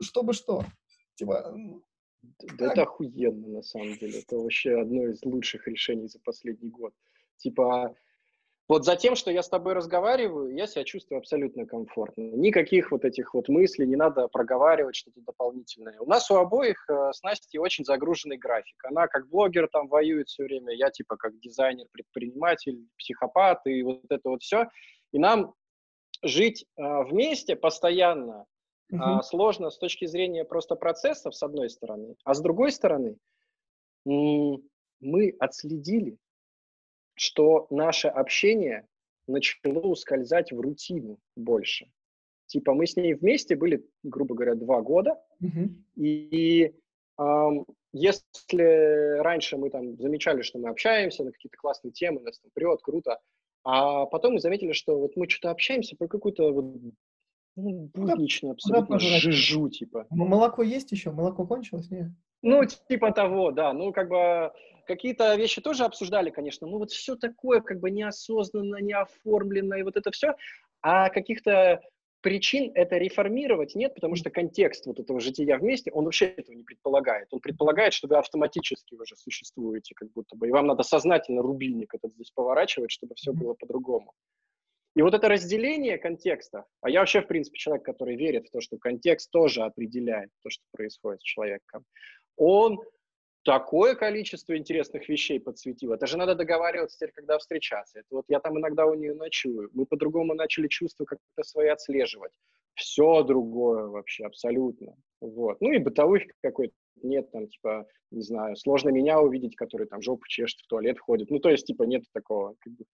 Чтобы что? Типа, да это охуенно, на самом деле. Это вообще одно из лучших решений за последний год. Типа, вот за тем, что я с тобой разговариваю, я себя чувствую абсолютно комфортно. Никаких вот этих вот мыслей, не надо проговаривать что-то дополнительное. У нас у обоих э, с Настей очень загруженный график. Она как блогер там воюет все время, я типа как дизайнер, предприниматель, психопат и вот это вот все. И нам жить э, вместе постоянно uh-huh. сложно с точки зрения просто процессов, с одной стороны, а с другой стороны, мы отследили что наше общение начало ускользать в рутину больше. Типа мы с ней вместе были, грубо говоря, два года, mm-hmm. и эм, если раньше мы там замечали, что мы общаемся на какие-то классные темы, нас там прет, круто, а потом мы заметили, что вот мы что-то общаемся про какую-то вот ну, буднично абсолютно жижу, типа. Молоко есть еще? Молоко кончилось? Нет? Ну, типа того, да. Ну, как бы какие-то вещи тоже обсуждали, конечно, но вот все такое как бы неосознанно, неоформленно, и вот это все. А каких-то причин это реформировать нет, потому что контекст вот этого жития вместе, он вообще этого не предполагает. Он предполагает, что вы автоматически уже существуете, как будто бы, и вам надо сознательно рубильник этот здесь поворачивать, чтобы все было по-другому. И вот это разделение контекста, а я вообще, в принципе, человек, который верит в то, что контекст тоже определяет то, что происходит с человеком, он такое количество интересных вещей подсветил. Это же надо договариваться теперь, когда встречаться. Это вот я там иногда у нее ночую. Мы по-другому начали чувства как-то свои отслеживать. Все другое вообще, абсолютно. Вот. Ну и бытовых какой-то нет, там, типа, не знаю, сложно меня увидеть, который там жопу чешет, в туалет ходит. Ну, то есть, типа, нет такого, как бы,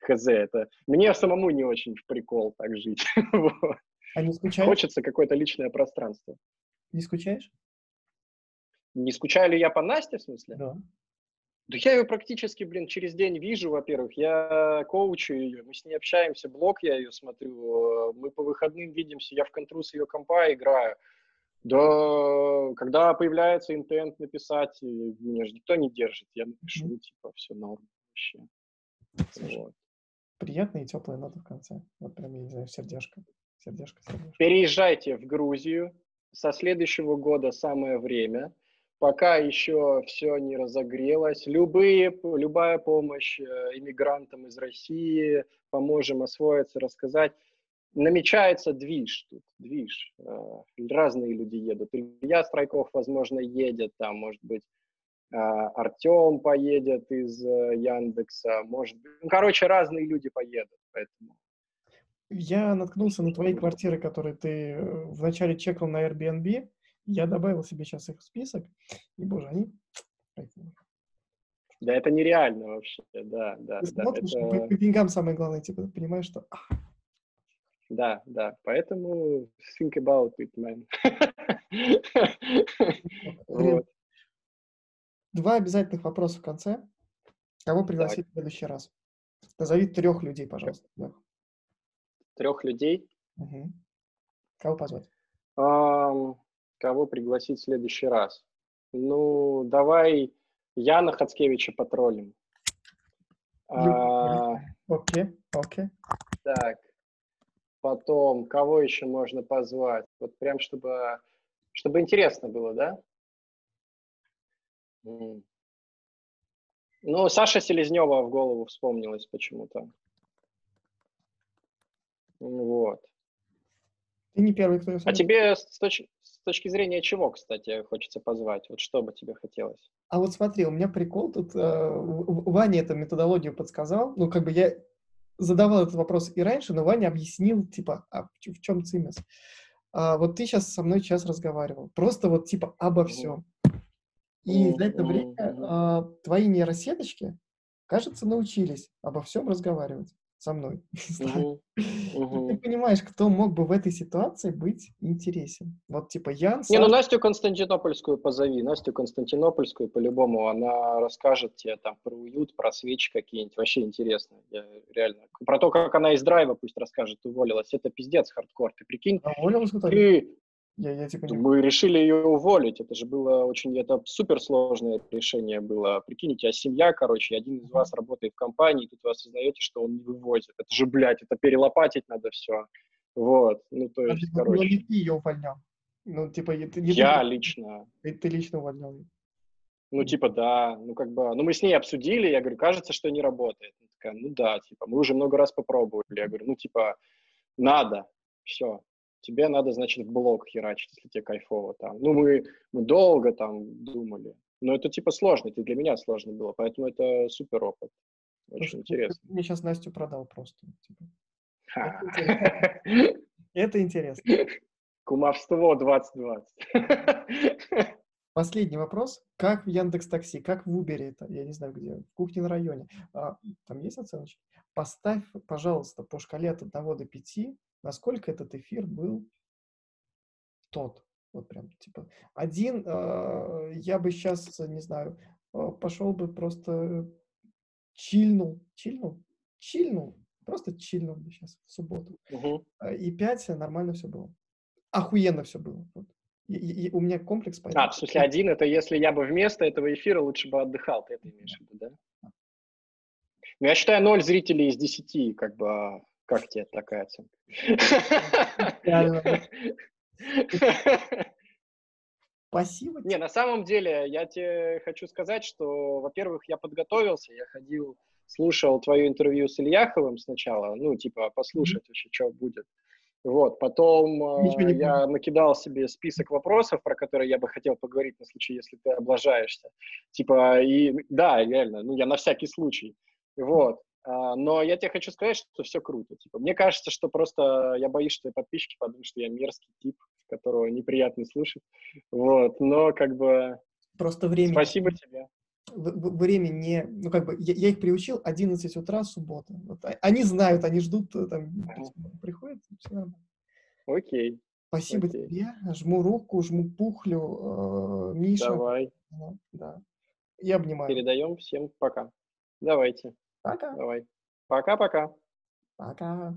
хз, это... Мне самому не очень в прикол так жить. А не скучаешь? Хочется какое-то личное пространство. Не скучаешь? Не скучаю ли я по Насте, в смысле? Да. Да я ее практически, блин, через день вижу, во-первых. Я коучу ее, мы с ней общаемся, блог я ее смотрю, мы по выходным видимся, я в контру с ее компа играю. Да, когда появляется интент написать, меня же никто не держит, я напишу, mm-hmm. типа, все норм вообще. вот. Приятная и теплая нота в конце. Вот прям, я не знаю, сердечко. Сердечко, сердечко. Переезжайте в Грузию. Со следующего года самое время пока еще все не разогрелось. Любые, любая помощь э, иммигрантам из России, поможем освоиться, рассказать. Намечается движ тут, движ. Э, разные люди едут. Илья Страйков, возможно, едет, там, может быть, Артем поедет из Яндекса, может быть, ну, короче, разные люди поедут, поэтому. Я наткнулся на твои квартиры, которые ты вначале чекал на Airbnb, я добавил себе сейчас их в список, и, боже, они Да, это нереально вообще, да, да. Ты да, смотришь, это... по, по деньгам самое главное, типа, понимаешь, что... Да, да, поэтому think about it, man. Два обязательных вопроса в конце. Кого пригласить так. в следующий раз? Назови трех людей, пожалуйста. Трех людей? Угу. Кого позвать? Um, Кого пригласить в следующий раз? Ну, давай Яна Хацкевича потроллим. А, Окей, окей. так, потом, кого еще можно позвать? Вот прям, чтобы, чтобы интересно было, да? Ну, Саша Селезнева в голову вспомнилась почему-то. Вот. Ты не первый, кто А тебе с точ- с точки зрения чего, кстати, хочется позвать? Вот что бы тебе хотелось? А вот смотри, у меня прикол тут. э, Ваня эту методологию подсказал. Ну, как бы я задавал этот вопрос и раньше, но Ваня объяснил, типа, а в чем цимес? А вот ты сейчас со мной час разговаривал. Просто вот, типа, обо всем. И за это время а, твои нейросеточки, кажется, научились обо всем разговаривать со мной. Ты понимаешь, кто мог бы в этой ситуации быть интересен. Вот типа Ян, Не, ну Настю Константинопольскую позови. Настю Константинопольскую по-любому, она расскажет тебе там про уют, про свечи какие-нибудь. Вообще интересно. Я реально. Про то, как она из драйва пусть расскажет, уволилась. Это пиздец хардкор. Ты прикинь, уволилась итоге? ты Я, я типа не... Мы решили ее уволить. Это же было очень, это суперсложное решение было. Прикинь, у тебя семья, короче, и один из вас работает в компании, и тут вы осознаете, что он не вывозит. Это же, блядь, это перелопатить надо все. Вот, ну то есть, ну, ну, короче, не ты ее увольнял. Ну, типа, и ты, не я ты, лично, ты, ты лично увольнял ее. ну типа да, ну как бы, ну мы с ней обсудили, я говорю, кажется, что не работает. Она такая, ну да, типа, мы уже много раз попробовали. Я говорю, ну типа, надо, все. Тебе надо, значит, в блог херачить, если тебе кайфово там. Ну, мы, мы долго там думали. Но это типа сложно, это для меня сложно было, поэтому это супер опыт. Очень Слушай, ну, интересно. ты мне сейчас Настю продал просто. типа. Это интересно. Кумовство 2020. Последний вопрос. Как в Яндекс Такси, как в Убере это, я не знаю где, в кухне на районе. А, там есть оценочки? Поставь, пожалуйста, по шкале от 1 до 5, насколько этот эфир был тот. Вот прям, типа, один, а, я бы сейчас, не знаю, а, пошел бы просто чильнул, чильнул, чильнул, просто чильнул бы сейчас в субботу. А, И 5 нормально все было. Охуенно все было. Вот. И- и- и у меня комплекс по А, в смысле, один это если я бы вместо этого эфира лучше бы отдыхал, ты это имеешь в виду, да? Ну, я считаю 0 зрителей из 10, как бы, как тебе такая оценка? Спасибо Не, на самом деле, я тебе хочу сказать, что, во-первых, я подготовился, я ходил, слушал твое интервью с Ильяховым сначала, ну, типа, послушать вообще, что будет. Вот, потом э, я накидал себе список вопросов, про которые я бы хотел поговорить на случай, если ты облажаешься. Типа, и да, реально, ну, я на всякий случай. Вот. А, но я тебе хочу сказать, что все круто. Типа, мне кажется, что просто я боюсь, что подписчики подумают, что я мерзкий тип, которого неприятно слушать. Вот, но как бы Просто время. спасибо тебе. время не... Ну, как бы, я, я их приучил 11 утра, суббота. Вот, а- они знают, они ждут, э, там, Ага. приходят, все нормально. Окей, Спасибо Окей. тебе. Жму руку, жму пухлю. э, Миша. давай. Да, Да. И обнимаю. Передаем всем пока. Давайте, Пока. давай. Пока-пока. Пока.